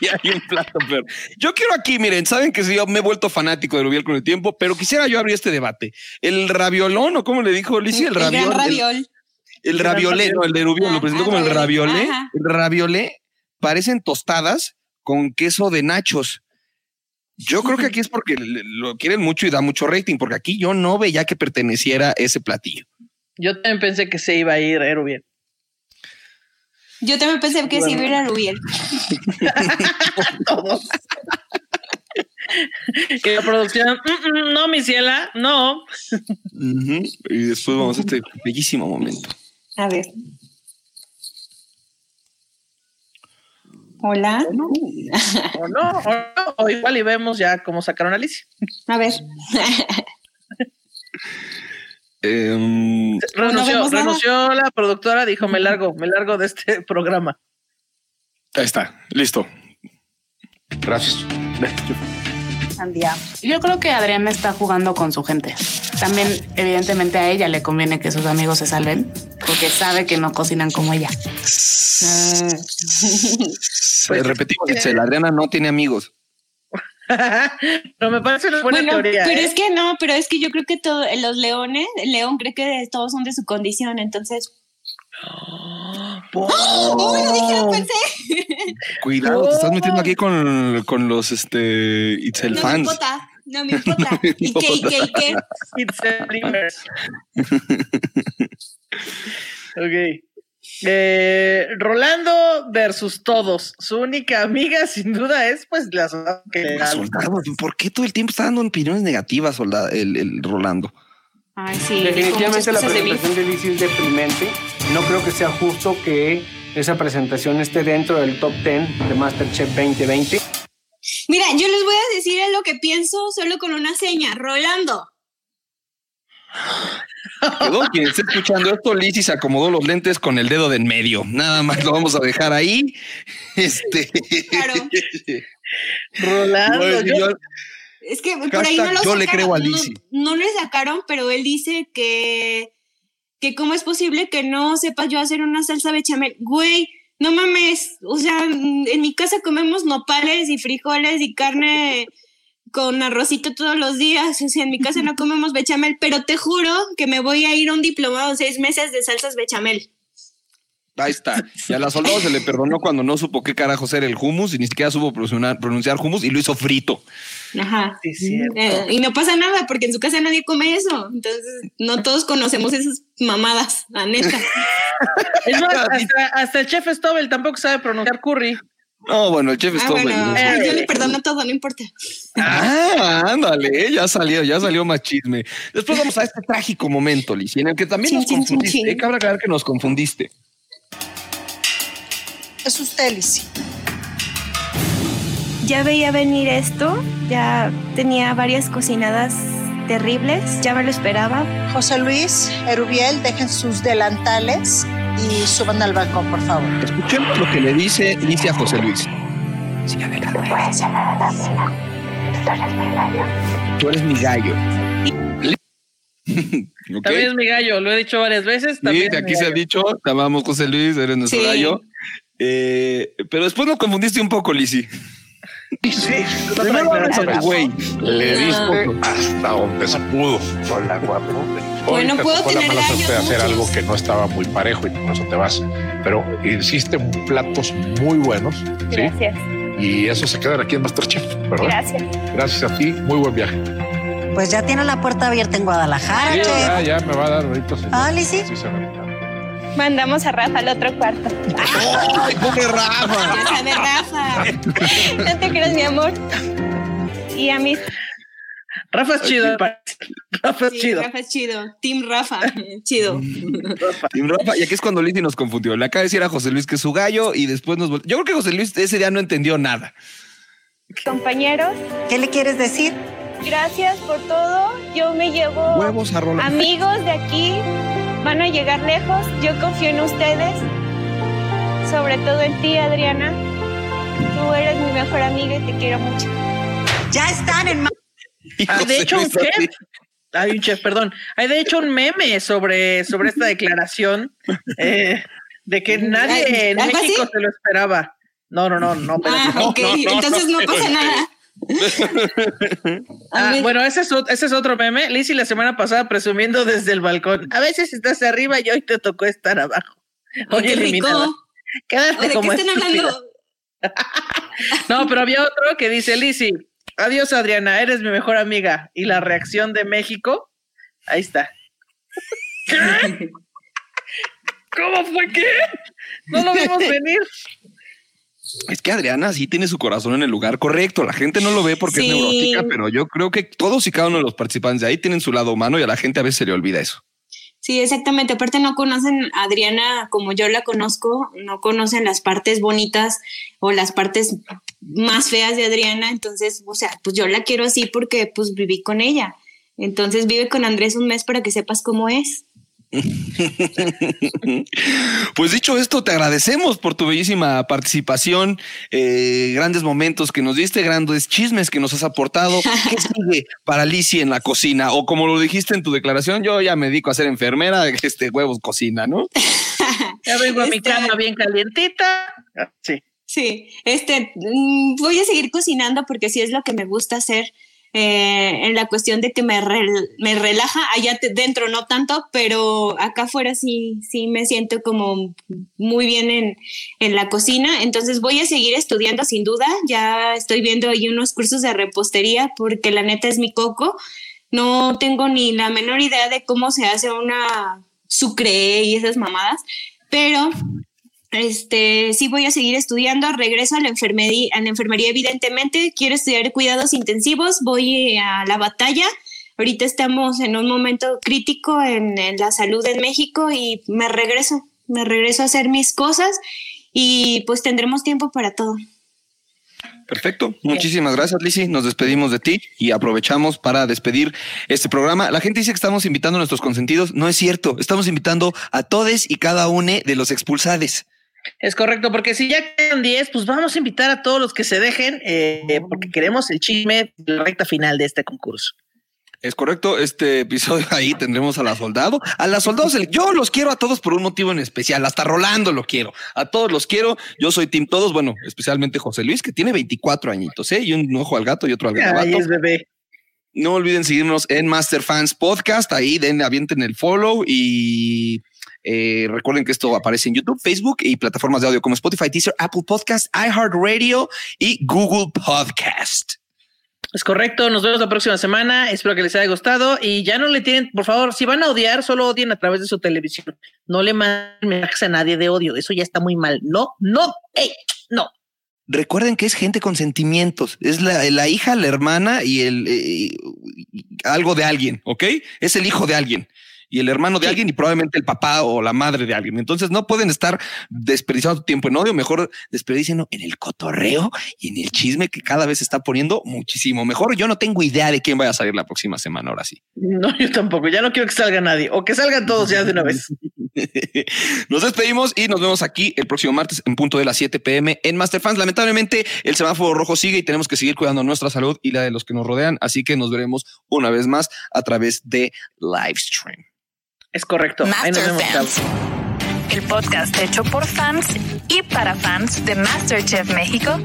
y hay un plato peor. Yo quiero aquí, miren, saben que yo me he vuelto fanático del Rubiel con el tiempo, pero quisiera yo abrir este debate. El raviolón, o cómo le dijo Lizzy, el El gran raviol. El, el raviolé, no, el de Rubiel, lo presentó como el raviolé. Ajá. El raviolé parecen tostadas con queso de nachos. Yo creo que aquí es porque lo quieren mucho y da mucho rating, porque aquí yo no veía que perteneciera a ese platillo. Yo también pensé que se iba a ir eh, Rubiel. Yo también pensé que sí iba a ir a Rubiel. Todos. y la producción, "Mm, mm, no, mi ciela, no. Y después vamos a este bellísimo momento. A ver. Hola. O no, o no, o igual y vemos ya cómo sacaron a Alicia. A ver. Em, Renunció, vemos nada. renunció la productora, dijo, me largo, me largo de este programa. ahí está, listo. Gracias. Yo creo que Adriana está jugando con su gente. También, evidentemente, a ella le conviene que sus amigos se salven porque sabe que no cocinan como ella. Pues, repetimos, dice, la Adriana no tiene amigos. Pero me parece una buena Bueno, teoría. pero ¿eh? es que no, pero es que yo creo que todo, los leones, el león cree que todos son de su condición, entonces. ¡Oh! lo dije, lo pensé. Cuidado, te estás metiendo aquí con, con los este Itzel Los fans. Pota. No me importa. ¿Y qué, y qué, y qué? It's Delivers. ok. Eh, Rolando versus todos. Su única amiga, sin duda, es pues la soldado que le da. Soldado, ¿por qué todo el tiempo está dando opiniones negativas, soldado, el, el Rolando? Ay, sí. Definitivamente la de presentación de Lizzie es deprimente. No creo que sea justo que esa presentación esté dentro del top 10 de Masterchef 2020. Mira, yo les voy a decir lo que pienso solo con una seña. Rolando. Perdón, quien esté escuchando esto, Lizzy se acomodó los lentes con el dedo de en medio. Nada más lo vamos a dejar ahí. Este. Rolando, Yo- yo- yo- Es que por ahí no lo yo le sacaron, creo a no- Lizzy. No, le sacaron, pero él dice que, que cómo es posible que no sepa yo hacer una salsa bechamel. Güey, no mames. O sea, en mi casa comemos nopales y frijoles y carne con arrocito todos los días. O sea, en mi casa no comemos bechamel, pero te juro que me voy a ir a un diplomado seis meses de salsas bechamel. Ahí está. Y a la soldado se le perdonó cuando no supo qué carajos era el hummus y ni siquiera supo pronunciar, pronunciar hummus y lo hizo frito. Ajá. Eh, y no pasa nada porque en su casa nadie come eso. Entonces, no todos conocemos esas mamadas, la neta. Es más, hasta, hasta el chef Stobel tampoco sabe pronunciar curry. No, bueno, el chef Ah, bueno, yo le perdono todo, no importa. Ah, ándale, ya salió, ya salió más chisme. Después vamos a este trágico momento, Lizy, en el que también Chin, nos confundiste. chin. Eh, Cabe aclarar que nos confundiste. Es usted, Lizzy. Ya veía venir esto, ya tenía varias cocinadas terribles, ya me lo esperaba. José Luis, Erubiel, dejen sus delantales y suban al balcón, por favor. Escuchemos lo que le dice Lizy a José Luis. Sí, a ver, a ver. Tú eres mi gallo. Ok. También es mi gallo, lo he dicho varias veces. Sí, También de es aquí mi se ha gallo. dicho, te amamos José Luis, eres nuestro Sí. gallo. Eh, pero después nos confundiste un poco, Lizzy. Sí, Primero hablas a tu güey. Le diste hasta donde se pudo. Hola, guapo. Bueno, te puedo tocó la tener mala suerte de hacer muchos. algo que no estaba muy parejo y por eso te vas. Pero hiciste platos muy buenos. ¿sí? Gracias. Y eso se quedan aquí en Masterchef, ¿verdad? Gracias. Gracias a ti. Muy buen viaje. Pues ya tiene la puerta abierta en Guadalajara, Sí, chef. ya, ya me va a dar ahorita. Ah. Sí, se me- Mandamos a Rafa al otro cuarto. ¡Ay, pobre Rafa! Ya sabe, Rafa. No te creas, mi amor. Y a mí. Rafa es chido. Rafa es Sí, chido. Rafa es chido. Team Rafa. Chido. Team Rafa, y aquí es cuando Lizzy nos confundió. Le acaba de decir a José Luis que es su gallo y después nos vol- Yo creo que José Luis ese día no entendió nada. Compañeros, ¿Qué le quieres decir? gracias por todo. Yo me llevo Huevos a amigos de aquí. Van a llegar lejos. Yo confío en ustedes. Sobre todo en ti, Adriana. Tú eres mi mejor amiga y te quiero mucho. Ya están en. Ah, de hecho, un chef. Hay un chef, perdón. Hay de hecho un meme sobre, sobre esta declaración eh, de que nadie en. México se lo esperaba. No, no, no, no. espérate. Ah, ok. Entonces no pasa nada. Ah, bueno, ese es, ot- ese es otro meme. Lizzy la semana pasada presumiendo desde el balcón. A veces estás arriba y hoy te tocó estar abajo. Ay, qué. Quédate ¿O ¿De qué como están estúpida. hablando? No, pero había otro que dice, Lizzy, adiós Adriana, eres mi mejor amiga. Y la reacción de México, ahí está. ¿Qué? ¿Cómo fue que? No lo vimos venir. Es que Adriana sí tiene su corazón en el lugar correcto. La gente no lo ve porque Sí. es neurótica, pero yo creo que todos y cada uno de los participantes de ahí tienen su lado humano y a la gente a veces se le olvida eso. Sí, exactamente. Aparte no conocen a Adriana como yo la conozco, no conocen las partes bonitas o las partes más feas de Adriana. Entonces, o sea, pues yo la quiero así porque pues viví con ella. Entonces vive con Andrés un mes para que sepas cómo es. Pues dicho esto, te agradecemos por tu bellísima participación, eh, grandes momentos que nos diste, grandes chismes que nos has aportado. ¿Qué sigue para Lizzy en la cocina? O como lo dijiste en tu declaración, yo ya me dedico a ser enfermera, este huevos cocina, ¿no? Ya vengo a mi Este- cama bien calientita. Ah, Sí. Sí, este, mm, voy a seguir cocinando porque sí es lo que me gusta hacer. Eh, en la cuestión de que me, me relaja, allá te- dentro no tanto, pero acá afuera sí, sí me siento como muy bien en, en la cocina. Entonces voy a seguir estudiando sin duda. Ya estoy viendo ahí unos cursos de repostería porque la neta es mi coco. No tengo ni la menor idea de cómo se hace una sucre y esas mamadas, pero este, sí voy a seguir estudiando, regreso a la enfermería, a la enfermería evidentemente, quiero estudiar cuidados intensivos, voy a la batalla. Ahorita estamos en un momento crítico en, en la salud en México y me regreso, me regreso a hacer mis cosas y pues tendremos tiempo para todo. Perfecto. Muchísimas gracias, Lizzy. Nos despedimos de ti y aprovechamos para despedir este programa. La gente dice que estamos invitando a nuestros consentidos. No es cierto. Estamos invitando a todos y cada uno de los expulsades. Es correcto, porque si ya quedan 10, pues vamos a invitar a todos los que se dejen, eh, porque queremos el chisme de la recta final de este concurso. Es correcto. Este episodio ahí tendremos a la soldado. A la soldados, yo los quiero a todos por un motivo en especial. Hasta Rolando lo quiero. A todos los quiero. Yo soy Team Todos. Bueno, especialmente José Luis, que tiene 24 añitos, ¿eh? Y un ojo al gato y otro al Ay, gato. es bebé. No olviden seguirnos en Master Fans Podcast. Ahí den, avienten el follow y eh, recuerden que esto aparece en YouTube, Facebook y plataformas de audio como Spotify, Deezer, Apple Podcast, iHeartRadio y Google Podcast. Es correcto, nos vemos la próxima semana. Espero que les haya gustado y ya no le tienen, por favor, si van a odiar, solo odien a través de su televisión. No le manden mensajes a nadie de odio. Eso ya está muy mal. No, no, no. Recuerden que es gente con sentimientos. Es la, la hija, la hermana y el eh, algo de alguien, ¿ok? Es el hijo de alguien y el hermano de alguien y probablemente el papá o la madre de alguien. Entonces no pueden estar desperdiciando tu tiempo en odio, mejor desperdicienlo en el cotorreo y en el chisme que cada vez se está poniendo muchísimo mejor. Yo no tengo idea de quién vaya a salir la próxima semana, ahora sí. No, yo tampoco. Ya no quiero que salga nadie o que salgan todos ya de una vez. Nos despedimos y nos vemos aquí el próximo martes en punto de las 7 pm en Masterfans. Lamentablemente, el semáforo rojo sigue y tenemos que seguir cuidando nuestra salud y la de los que nos rodean. Así que nos veremos una vez más a través de Livestream. Es correcto. Ahí nos vemos, chavos. El podcast hecho por fans y para fans de MasterChef México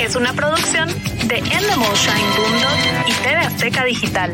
es una producción de Endemol Shine Boomdog y TV Azteca Digital.